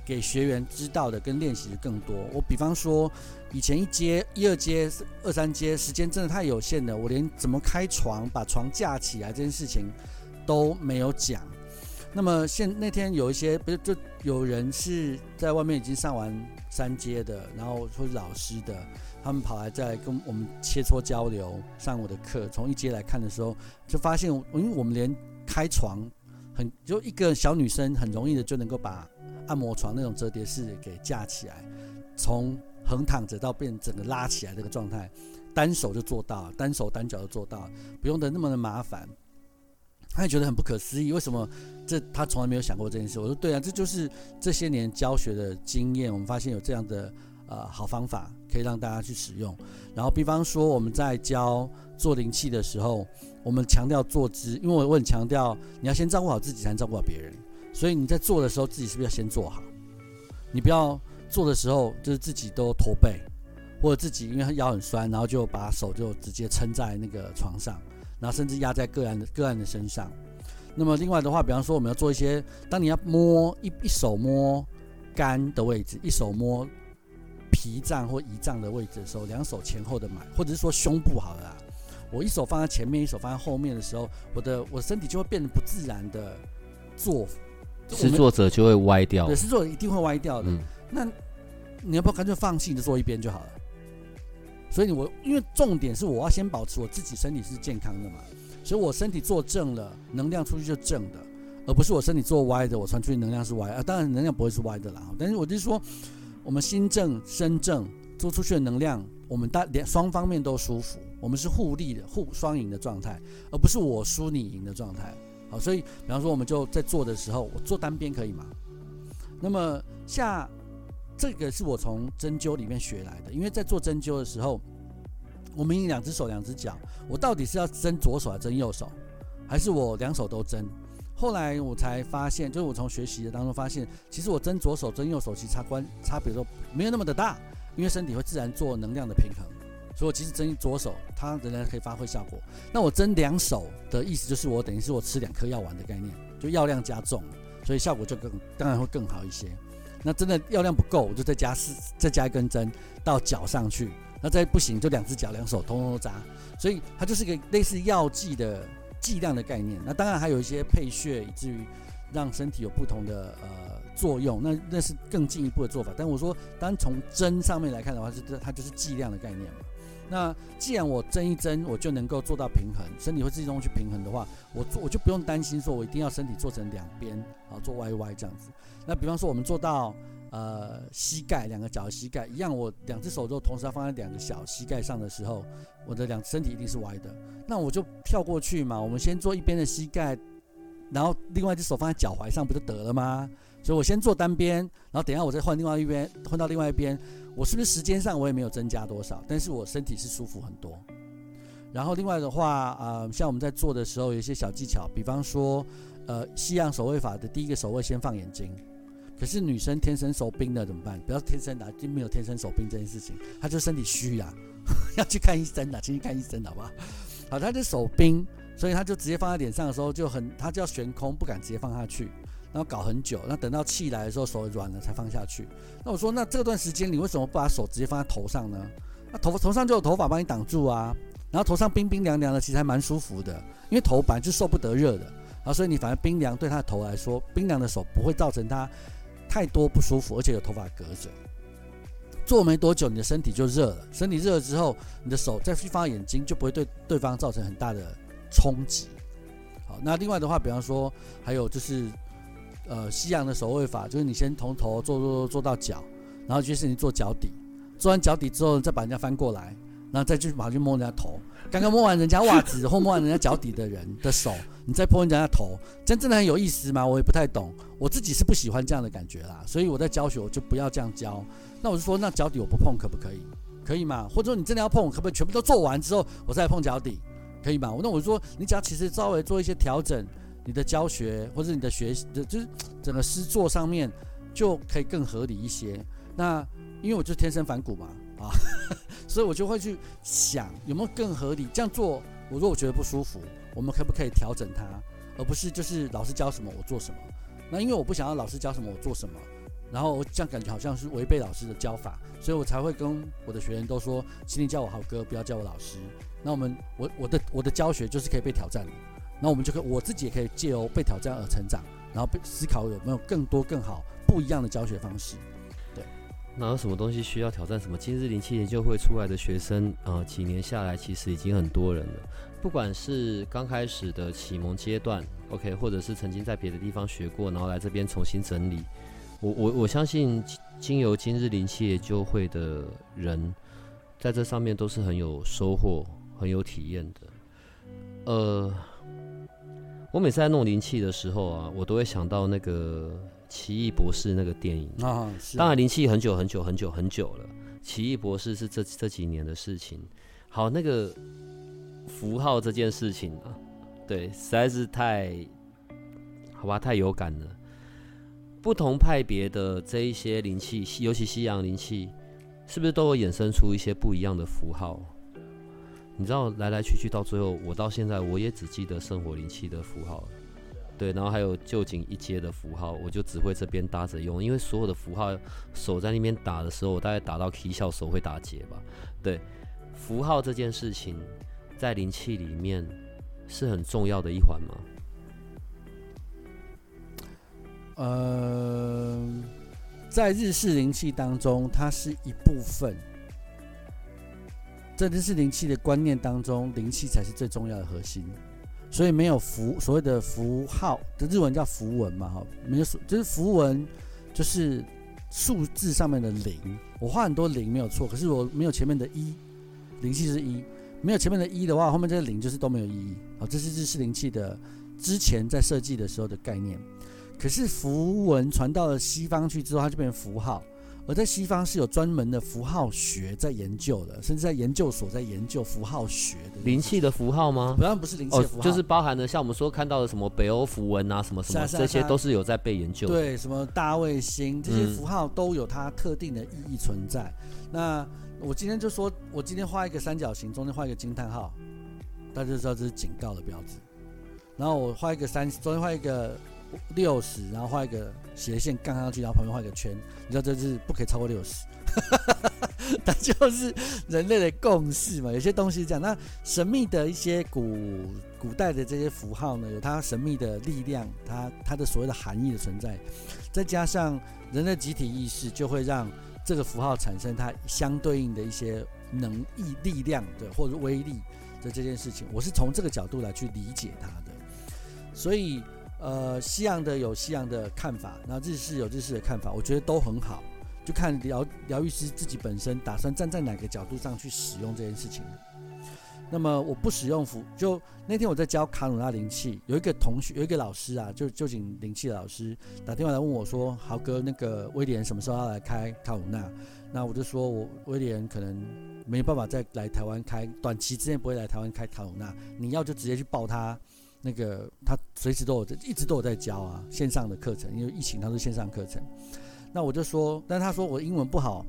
给学员知道的跟练习的更多。我比方说，以前一阶、一二阶、二三阶时间真的太有限了，我连怎么开床、把床架起来这件事情都没有讲。那么现那天有一些不是就有人是在外面已经上完三阶的，然后或是老师的。他们跑来再来跟我们切磋交流，上我的课。从一阶来看的时候，就发现，因为我们连开床很就一个小女生很容易的就能够把按摩床那种折叠式给架起来，从横躺着到变整个拉起来这个状态，单手就做到，单手单脚就做到，不用的那么的麻烦。他也觉得很不可思议，为什么这他从来没有想过这件事？我说对啊，这就是这些年教学的经验。我们发现有这样的。呃，好方法可以让大家去使用。然后，比方说我们在教做灵气的时候，我们强调坐姿，因为我很强调你要先照顾好自己，才能照顾好别人。所以你在做的时候，自己是不是要先做好？你不要做的时候就是自己都驼背，或者自己因为腰很酸，然后就把手就直接撑在那个床上，然后甚至压在个案的个案的身上。那么另外的话，比方说我们要做一些，当你要摸一一手摸肝的位置，一手摸。脾脏或胰脏的位置的时候，两手前后的买，或者是说胸部好了啦，我一手放在前面，一手放在后面的时候，我的我的身体就会变得不自然的坐，施作者就会歪掉，对，施作者一定会歪掉的。嗯、那你要不要干脆放弃的坐一边就好了？所以我因为重点是我要先保持我自己身体是健康的嘛，所以我身体坐正了，能量出去就正的，而不是我身体坐歪的，我传出去能量是歪啊。当然能量不会是歪的啦，但是我就是说。我们心正身正做出去的能量，我们大连双方面都舒服，我们是互利的、互双赢的状态，而不是我输你赢的状态。好，所以比方说我们就在做的时候，我做单边可以吗？那么下这个是我从针灸里面学来的，因为在做针灸的时候，我们用两只手、两只脚，我到底是要针左手还是针右手，还是我两手都针？后来我才发现，就是我从学习的当中发现，其实我针左手、针右手其实差关差别都没有那么的大，因为身体会自然做能量的平衡，所以我其实针左手它仍然可以发挥效果。那我针两手的意思就是我等于是我吃两颗药丸的概念，就药量加重，所以效果就更当然会更好一些。那真的药量不够，我就再加四再加一根针到脚上去，那再不行就两只脚两手通通都扎，所以它就是个类似药剂的。剂量的概念，那当然还有一些配穴，以至于让身体有不同的呃作用，那那是更进一步的做法。但我说，单从针上面来看的话，是这它就是剂量的概念嘛。那既然我针一针我就能够做到平衡，身体会自动去平衡的话，我做我就不用担心说我一定要身体做成两边啊做歪歪这样子。那比方说我们做到呃膝盖两个脚的膝盖一样，我两只手都同时要放在两个小膝盖上的时候，我的两身体一定是歪的。那我就跳过去嘛，我们先做一边的膝盖，然后另外一只手放在脚踝上不就得了吗？所以我先做单边，然后等一下我再换另外一边，换到另外一边，我是不是时间上我也没有增加多少，但是我身体是舒服很多。然后另外的话，呃，像我们在做的时候有一些小技巧，比方说，呃，西洋手位法的第一个手位先放眼睛。可是女生天生手冰的怎么办？不要天生的、就没有天生手冰这件事情，她就身体虚呀、啊，要去看医生的、啊，请去看医生好不好？好，她就手冰，所以她就直接放在脸上的时候就很，她就要悬空，不敢直接放下去，然后搞很久，那等到气来的时候手软了才放下去。那我说，那这段时间你为什么不把手直接放在头上呢？那头发头上就有头发帮你挡住啊。然后头上冰冰凉凉的，其实还蛮舒服的，因为头本来就受不得热的，然后所以你反而冰凉对她的头来说，冰凉的手不会造成她太多不舒服，而且有头发隔着。做没多久，你的身体就热了，身体热了之后，你的手再去放眼睛，就不会对对方造成很大的冲击。好，那另外的话，比方说还有就是，呃，西洋的手位法，就是你先从头做做做做到脚，然后就是你做脚底，做完脚底之后，再把人家翻过来。然后再去跑去摸人家头，刚刚摸完人家袜子或摸完人家脚底的人的手，你再碰人家的头，真真的很有意思吗？我也不太懂，我自己是不喜欢这样的感觉啦，所以我在教学我就不要这样教。那我就说，那脚底我不碰可不可以？可以吗？或者说你真的要碰，可不可以全部都做完之后我再碰脚底？可以吗？那我就说，你只要其实稍微做一些调整，你的教学或者你的学习，就是整个师作上面就可以更合理一些。那因为我就天生反骨嘛。啊，所以我就会去想有没有更合理这样做。我说我觉得不舒服，我们可不可以调整它，而不是就是老师教什么我做什么。那因为我不想要老师教什么我做什么，然后这样感觉好像是违背老师的教法，所以我才会跟我的学员都说，请你叫我豪哥，不要叫我老师。那我们我我的我的教学就是可以被挑战的，那我们就可以我自己也可以借由被挑战而成长，然后被思考有没有更多更好不一样的教学方式。对哪有什么东西需要挑战？什么今日零七年就会出来的学生啊、呃，几年下来其实已经很多人了。不管是刚开始的启蒙阶段，OK，或者是曾经在别的地方学过，然后来这边重新整理。我我我相信经由今日灵气研究会的人，在这上面都是很有收获、很有体验的。呃，我每次在弄灵气的时候啊，我都会想到那个。奇异博士那个电影啊，当然灵气很久很久很久很久了。奇异博士是这这几年的事情。好，那个符号这件事情啊，对，实在是太好吧，太有感了。不同派别的这一些灵气，尤其西洋灵气，是不是都有衍生出一些不一样的符号？你知道，来来去去到最后，我到现在我也只记得圣火灵气的符号。对，然后还有旧井一阶的符号，我就只会这边搭着用，因为所有的符号手在那边打的时候，我大概打到 K 笑手会打结吧。对，符号这件事情在灵气里面是很重要的一环吗？呃，在日式灵气当中，它是一部分。在日式灵气的观念当中，灵气才是最重要的核心。所以没有符，所谓的符号的日文叫符文嘛，哈，没有就是符文，就是数字上面的零。我画很多零没有错，可是我没有前面的一，灵气是一，没有前面的一的话，后面这个零就是都没有意义。好，这是日式灵气的之前在设计的时候的概念。可是符文传到了西方去之后，它就变成符号。而在西方是有专门的符号学在研究的，甚至在研究所在研究符号学的灵气的符号吗？当然不是灵气的符号，哦，就是包含了像我们说看到的什么北欧符文啊，什么什么，这些都是有在被研究的。对，什么大卫星这些符号都有它特定的意义存在。嗯、那我今天就说，我今天画一个三角形，中间画一个惊叹号，大家就知道这是警告的标志。然后我画一个三，中间画一个。六十，然后画一个斜线杠上去，然后旁边画一个圈，你知道这是不可以超过六十，它就是人类的共识嘛。有些东西是这样，那神秘的一些古古代的这些符号呢，有它神秘的力量，它它的所谓的含义的存在，再加上人的集体意识，就会让这个符号产生它相对应的一些能力、力量的或者威力的这件事情。我是从这个角度来去理解它的，所以。呃，西洋的有西洋的看法，然后日式有日式的看法，我觉得都很好，就看疗疗愈师自己本身打算站在哪个角度上去使用这件事情。那么我不使用符，就那天我在教卡鲁纳灵气，有一个同学，有一个老师啊，就就请灵气老师打电话来问我说：“豪哥，那个威廉什么时候要来开卡鲁纳？”那我就说我威廉可能没有办法再来台湾开，短期之内不会来台湾开卡鲁纳，你要就直接去报他。那个他随时都有在，一直都有在教啊，线上的课程，因为疫情他是线上课程。那我就说，但他说我英文不好，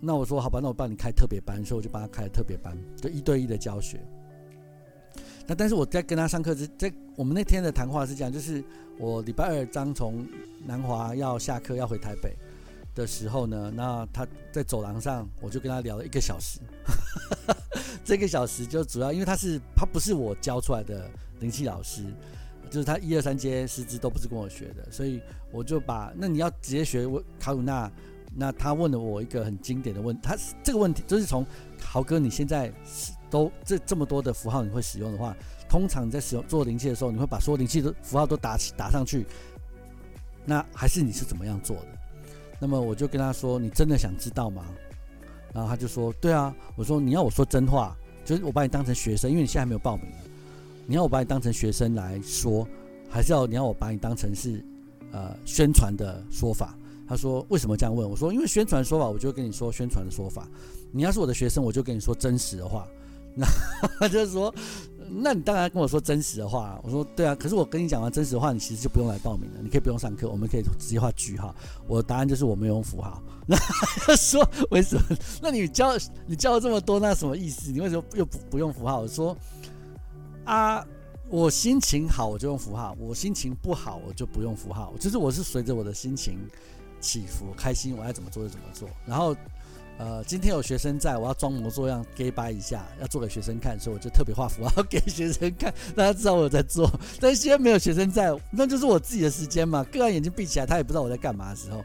那我说好吧，那我帮你开特别班，所以我就帮他开了特别班，就一对一的教学。那但是我在跟他上课之，在我们那天的谈话是这样，就是我礼拜二刚从南华要下课要回台北的时候呢，那他在走廊上，我就跟他聊了一个小时。这个小时就主要因为他是他不是我教出来的。灵气老师，就是他一二三阶师资都不是跟我学的，所以我就把那你要直接学我卡鲁纳，那他问了我一个很经典的问，他这个问题就是从豪哥你现在都这这么多的符号你会使用的话，通常你在使用做灵气的时候，你会把所有灵气的符号都打打上去，那还是你是怎么样做的？那么我就跟他说，你真的想知道吗？然后他就说，对啊，我说你要我说真话，就是我把你当成学生，因为你现在还没有报名。你要我把你当成学生来说，还是要你要我把你当成是呃宣传的说法？他说为什么这样问？我说因为宣传说法，我就跟你说宣传的说法。你要是我的学生，我就跟你说真实的话。那 他就说，那你当然跟我说真实的话。我说对啊，可是我跟你讲完真实的话，你其实就不用来报名了，你可以不用上课，我们可以直接画句号。我的答案就是我没有用符号。那 他说为什么？那你教你教了这么多，那什么意思？你为什么又不不用符号？我说。啊，我心情好我就用符号，我心情不好我就不用符号。就是我是随着我的心情起伏，开心我爱怎么做就怎么做。然后，呃，今天有学生在，我要装模作样 gay 掰一下，要做给学生看，所以我就特别画符号 给学生看，让他知道我在做。但是现在没有学生在，那就是我自己的时间嘛。个案眼睛闭起来，他也不知道我在干嘛的时候，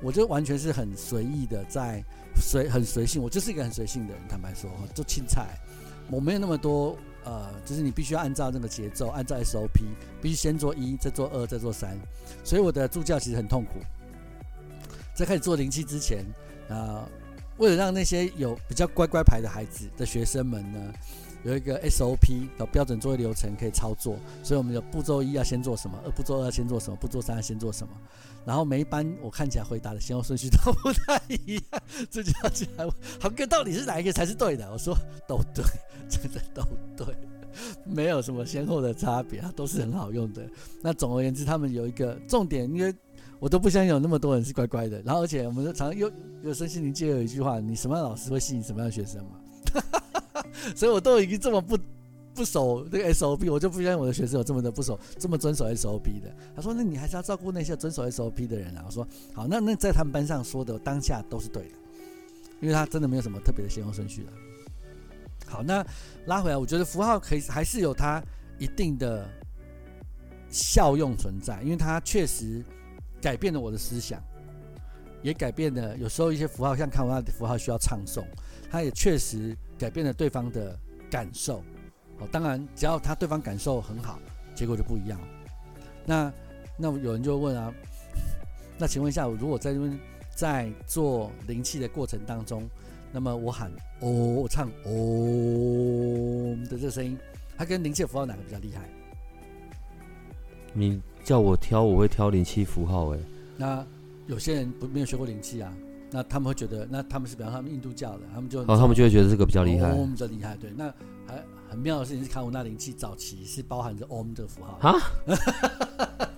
我就完全是很随意的在随很随性，我就是一个很随性的人。坦白说，做青菜，我没有那么多。呃，就是你必须要按照那个节奏，按照 SOP，必须先做一，再做二，再做三。所以我的助教其实很痛苦。在开始做灵气之前，啊、呃，为了让那些有比较乖乖牌的孩子的学生们呢，有一个 SOP 的标准作业流程可以操作，所以我们有步骤一要先做什么，二步骤二要先做什么，步骤三要先做什么。然后每一班我看起来回答的先后顺序都不太一样，这就要起来问豪哥到底是哪一个才是对的？我说都对，真的都对，没有什么先后的差别，都是很好用的。那总而言之，他们有一个重点，因为我都不相信有那么多人是乖乖的。然后而且我们常常又有身心灵界有一句话：你什么样的老师会吸引什么样的学生嘛？所以我都已经这么不。不守这个 SOP，我就不相信我的学生有这么的不守，这么遵守 SOP 的。他说：“那你还是要照顾那些遵守 SOP 的人啊。”我说：“好，那那在他们班上说的当下都是对的，因为他真的没有什么特别的先后顺序了。”好，那拉回来，我觉得符号可以还是有它一定的效用存在，因为它确实改变了我的思想，也改变了有时候一些符号，像卡鲁纳的符号需要唱诵，它也确实改变了对方的感受。好当然，只要他对方感受很好，结果就不一样。那那有人就问啊，那请问一下，如果在在做灵气的过程当中，那么我喊哦，我唱哦的这个声音，它跟灵气符号哪个比较厉害？你叫我挑，我会挑灵气符号哎。那有些人不没有学过灵气啊，那他们会觉得，那他们是比方他们印度教的，他们就哦，他们就会觉得这个比较厉害，哦，比较厉害。对，那还。很妙的事情是，卡鲁纳灵气早期是包含着 Om 的符号啊。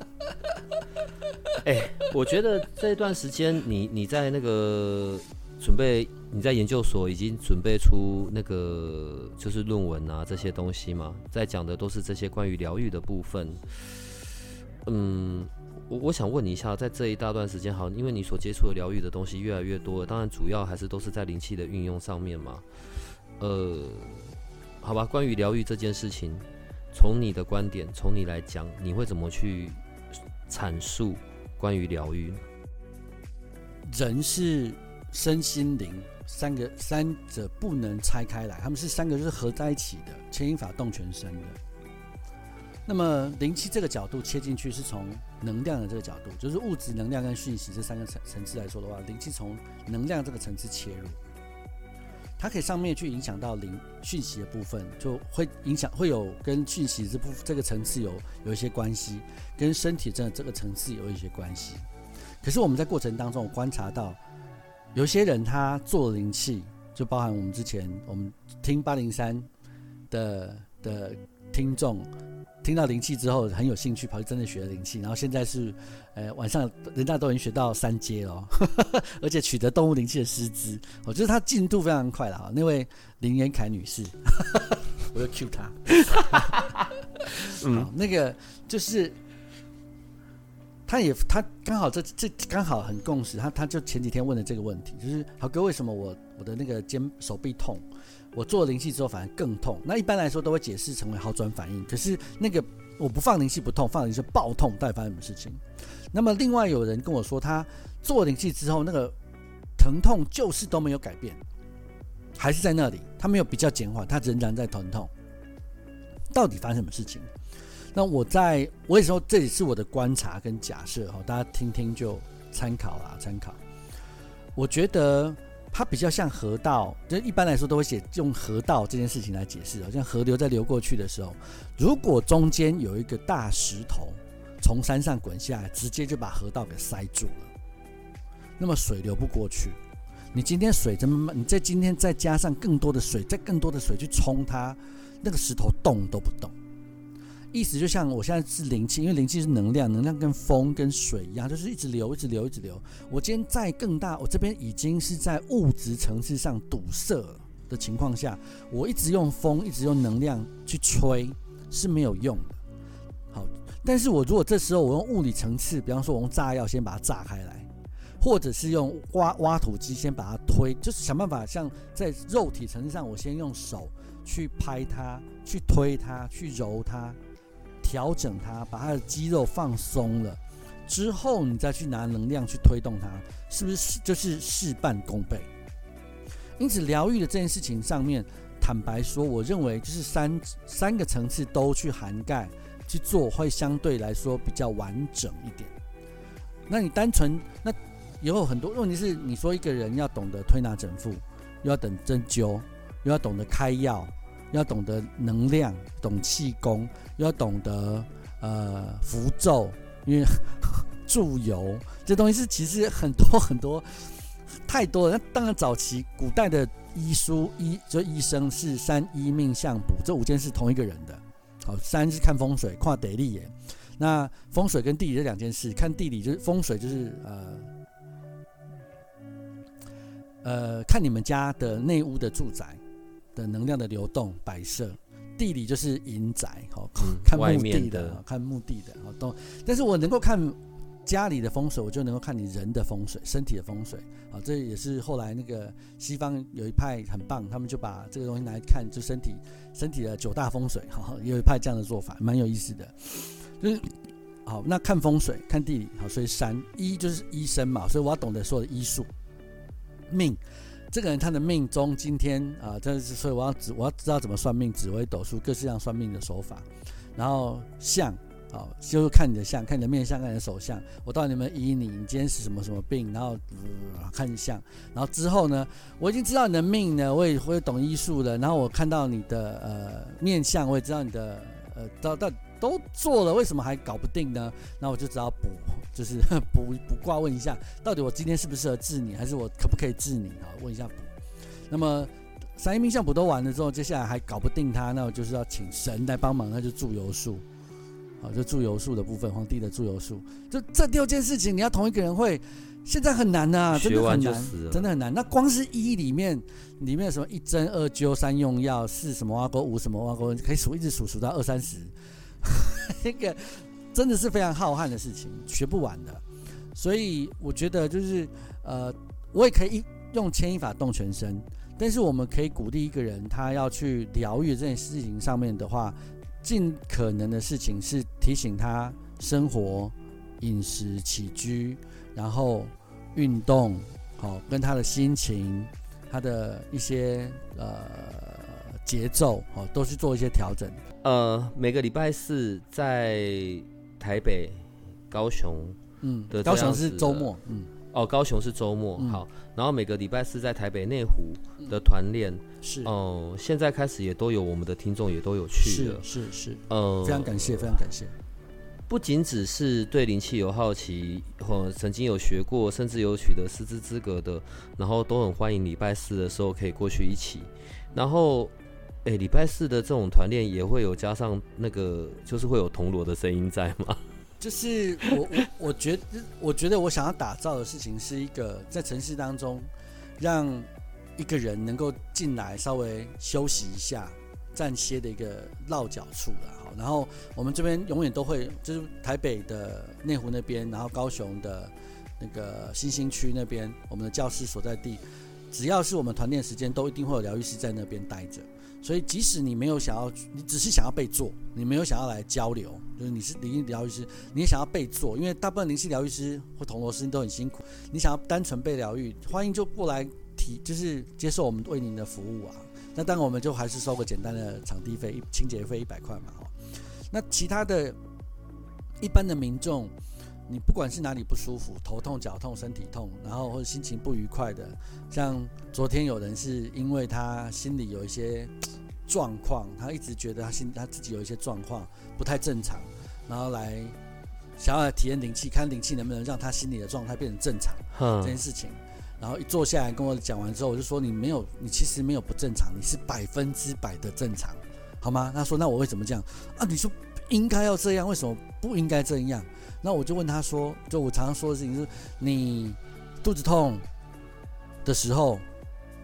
哎、欸，我觉得这段时间，你你在那个准备，你在研究所已经准备出那个就是论文啊这些东西嘛？在讲的都是这些关于疗愈的部分。嗯，我我想问你一下，在这一大段时间，好，因为你所接触的疗愈的东西越来越多了，当然主要还是都是在灵气的运用上面嘛。呃。好吧，关于疗愈这件事情，从你的观点，从你来讲，你会怎么去阐述关于疗愈？人是身心灵三个三者不能拆开来，他们是三个是合在一起的，牵引法动全身的。那么灵气这个角度切进去是从能量的这个角度，就是物质、能量跟讯息这三个层层次来说的话，灵气从能量这个层次切入。它可以上面去影响到灵讯息的部分，就会影响会有跟讯息这部这个层次有有一些关系，跟身体这这个层次有一些关系。可是我们在过程当中我观察到，有些人他做灵气，就包含我们之前我们听八零三的的听众。听到灵气之后很有兴趣，跑去真的学了灵气，然后现在是，呃，晚上人家都已经学到三阶了，而且取得动物灵气的师资，我觉得他进度非常快了啊。那位林元凯女士，我要 cue 她，嗯，那个就是，他也他刚好这这刚好很共识，他他就前几天问了这个问题，就是豪哥为什么我我的那个肩手臂痛？我做了灵气之后反而更痛，那一般来说都会解释成为好转反应。可是那个我不放灵气不痛，放灵气爆痛，到底发生什么事情？那么另外有人跟我说，他做灵气之后那个疼痛就是都没有改变，还是在那里，他没有比较减缓，他仍然在疼痛。到底发生什么事情？那我在我也说这里是我的观察跟假设哈，大家听听就参考啦，参考。我觉得。它比较像河道，就一般来说都会写用河道这件事情来解释，好像河流在流过去的时候，如果中间有一个大石头从山上滚下来，直接就把河道给塞住了，那么水流不过去。你今天水怎么，你在今天再加上更多的水，再更多的水去冲它，那个石头动都不动。意思就像我现在是灵气，因为灵气是能量，能量跟风跟水一样，就是一直流，一直流，一直流。我今天在更大，我这边已经是在物质层次上堵塞的情况下，我一直用风，一直用能量去吹是没有用的。好，但是我如果这时候我用物理层次，比方说我用炸药先把它炸开来，或者是用挖挖土机先把它推，就是想办法像在肉体层次上，我先用手去拍它，去推它，去揉它。调整它，把它的肌肉放松了之后，你再去拿能量去推动它，是不是就是事半功倍？因此，疗愈的这件事情上面，坦白说，我认为就是三三个层次都去涵盖去做，会相对来说比较完整一点。那你单纯那也有很多问题是，你说一个人要懂得推拿整复，又要等针灸，又要懂得开药。要懂得能量，懂气功，要懂得呃符咒，因为 祝由这东西是其实很多 很多太多了。那当然早期古代的医书医就医生是三医命相卜这五件是同一个人的。好，三是看风水，看地理耶。那风水跟地理这两件事，看地理就是风水就是呃呃看你们家的内屋的住宅。的能量的流动摆设，地理就是阴宅，好、嗯、看墓地的，的看墓地的，好都。但是我能够看家里的风水，我就能够看你人的风水，身体的风水，好，这也是后来那个西方有一派很棒，他们就把这个东西拿来看，就身体身体的九大风水，好，有一派这样的做法，蛮有意思的。就是好，那看风水，看地理，好，所以山医就是医生嘛，所以我要懂得说的医术命。这个人他的命中今天啊，这是所以我要知我要知道怎么算命，紫微斗数各式各样算命的手法，然后相，好，就是看你的相，看你的面相，看你的手相，我到底有没有医你，你今天是什么什么病，然后、呃、看相，然后之后呢，我已经知道你的命呢，我也会懂医术了，然后我看到你的呃面相，我也知道你的呃到到。都做了，为什么还搞不定呢？那我就只好补，就是 补补卦问一下，到底我今天适不适合治你，还是我可不可以治你啊？问一下补。那么三阴命相补都完了之后，接下来还搞不定他，那我就是要请神来帮忙，那就祝由术。好，就祝由术的部分，皇帝的祝由术，就这六件事情，你要同一个人会，现在很难呐，真的很难，真的很难。那光是一里面，里面什么一针二灸三用药四什么挖沟五什么挖沟，可以数一直数数到二三十。那个真的是非常浩瀚的事情，学不完的。所以我觉得就是呃，我也可以用牵一发动全身，但是我们可以鼓励一个人，他要去疗愈这件事情上面的话，尽可能的事情是提醒他生活、饮食、起居，然后运动，好，跟他的心情，他的一些呃。节奏哦，都是做一些调整。呃，每个礼拜四在台北、高雄，嗯，高雄是周末，嗯，哦，高雄是周末，嗯、好，然后每个礼拜四在台北内湖的团练、嗯、是，哦、呃，现在开始也都有我们的听众也都有去了，是是是，呃，非常感谢，非常感谢。不仅只是对灵气有好奇，或曾经有学过，甚至有取得师资资格的，然后都很欢迎礼拜四的时候可以过去一起。然后，哎，礼拜四的这种团练也会有加上那个，就是会有铜锣的声音在吗？就是我我我觉得，我觉得我想要打造的事情是一个在城市当中，让一个人能够进来稍微休息一下。站歇的一个落脚处了，好，然后我们这边永远都会，就是台北的内湖那边，然后高雄的那个新兴区那边，我们的教室所在地，只要是我们团练时间，都一定会有疗愈师在那边待着。所以即使你没有想要，你只是想要被做，你没有想要来交流，就是你是灵气疗愈师，你也想要被做，因为大部分灵性疗愈师或铜锣师都很辛苦，你想要单纯被疗愈，欢迎就过来提，就是接受我们为您的服务啊。那当然，我们就还是收个简单的场地费，清洁费一百块嘛，哈。那其他的，一般的民众，你不管是哪里不舒服，头痛、脚痛、身体痛，然后或者心情不愉快的，像昨天有人是因为他心里有一些状况，他一直觉得他心他自己有一些状况不太正常，然后来想要来体验灵气，看灵气能不能让他心里的状态变成正常，这件事情。然后一坐下来跟我讲完之后，我就说，你没有，你其实没有不正常，你是百分之百的正常，好吗？他说那我会怎么这样啊？你说应该要这样，为什么不应该这样？那我就问他说，就我常常说的事情是，你肚子痛的时候，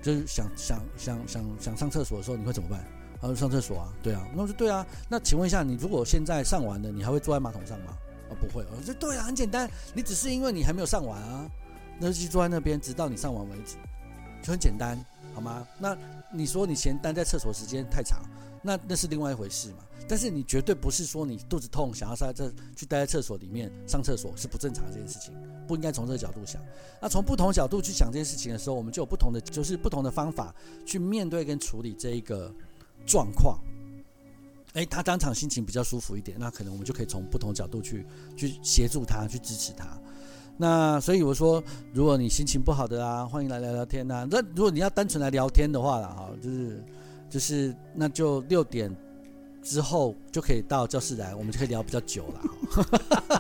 就是想想想想想上厕所的时候，你会怎么办？他说上厕所啊，对啊。那我说对啊。那请问一下，你如果现在上完了，你还会坐在马桶上吗？啊，不会。我说对啊，很简单，你只是因为你还没有上完啊。那就坐在那边，直到你上完为止，就很简单，好吗？那你说你嫌待在厕所时间太长，那那是另外一回事嘛。但是你绝对不是说你肚子痛想要在这去待在厕所里面上厕所是不正常的这件事情，不应该从这个角度想。那从不同角度去想这件事情的时候，我们就有不同的，就是不同的方法去面对跟处理这一个状况。诶，他当场心情比较舒服一点，那可能我们就可以从不同角度去去协助他，去支持他。那所以我说，如果你心情不好的啊，欢迎来聊聊天呐、那如果你要单纯来聊天的话啦，哈，就是就是那就六点之后就可以到教室来，我们就可以聊比较久了。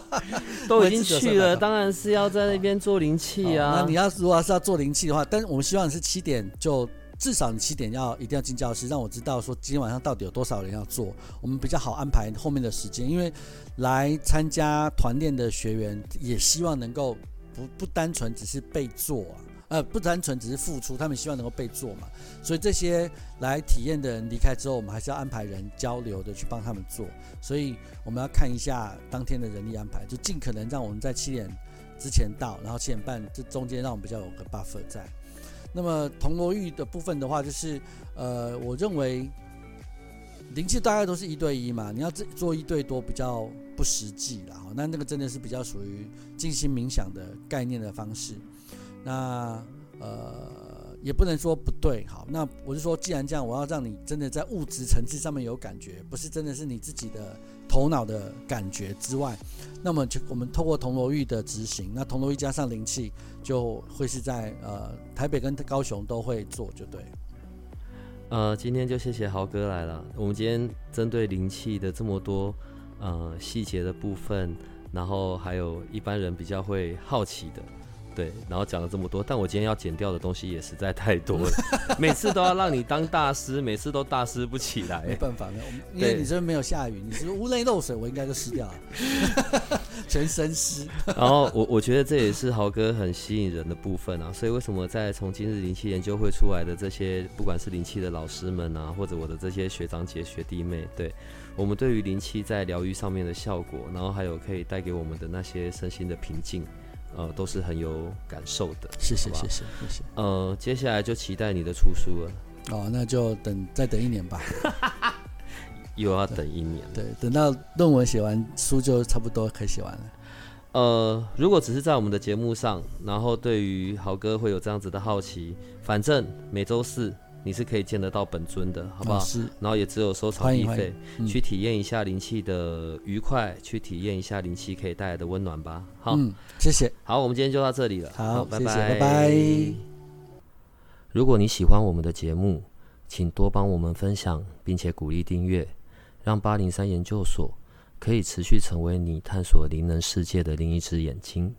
都已经去了，当然是要在那边做灵气啊。那你要如果要是要做灵气的话，但是我们希望是七点就。至少你七点要一定要进教室，让我知道说今天晚上到底有多少人要做，我们比较好安排后面的时间。因为来参加团练的学员也希望能够不不单纯只是被做啊，呃，不单纯只是付出，他们希望能够被做嘛。所以这些来体验的人离开之后，我们还是要安排人交流的去帮他们做。所以我们要看一下当天的人力安排，就尽可能让我们在七点之前到，然后七点半这中间让我们比较有个 buffer 在。那么铜锣浴的部分的话，就是呃，我认为灵气大概都是一对一嘛，你要做一对多比较不实际啦。那那个真的是比较属于静心冥想的概念的方式。那呃，也不能说不对。好，那我就说，既然这样，我要让你真的在物质层次上面有感觉，不是真的是你自己的。头脑的感觉之外，那么就我们透过铜锣浴的执行，那铜锣浴加上灵气，就会是在呃台北跟高雄都会做，就对。呃，今天就谢谢豪哥来了。我们今天针对灵气的这么多呃细节的部分，然后还有一般人比较会好奇的。对，然后讲了这么多，但我今天要剪掉的东西也实在太多了。每次都要让你当大师，每次都大师不起来。没办法，没有，因为你这边没有下雨，你是屋内漏水，我应该就湿掉了，全身湿。然后我我觉得这也是豪哥很吸引人的部分啊。所以为什么在从今日灵气研究会出来的这些，不管是灵气的老师们啊，或者我的这些学长姐学弟妹，对我们对于灵气在疗愈上面的效果，然后还有可以带给我们的那些身心的平静。呃，都是很有感受的。谢谢，谢谢，谢谢。呃，接下来就期待你的出书了。哦，那就等再等一年吧。又要等一年。对，等到论文写完，书就差不多可以写完了。呃，如果只是在我们的节目上，然后对于豪哥会有这样子的好奇，反正每周四你是可以见得到本尊的，好不好？然后也只有收场地费，嗯、去体验一下灵气的愉快，去体验一下灵气可以带来的温暖吧。好，嗯，谢谢。好，我们今天就到这里了。好，好拜拜，谢谢，拜拜。如果你喜欢我们的节目，请多帮我们分享，并且鼓励订阅，让八零三研究所可以持续成为你探索灵能世界的另一只眼睛。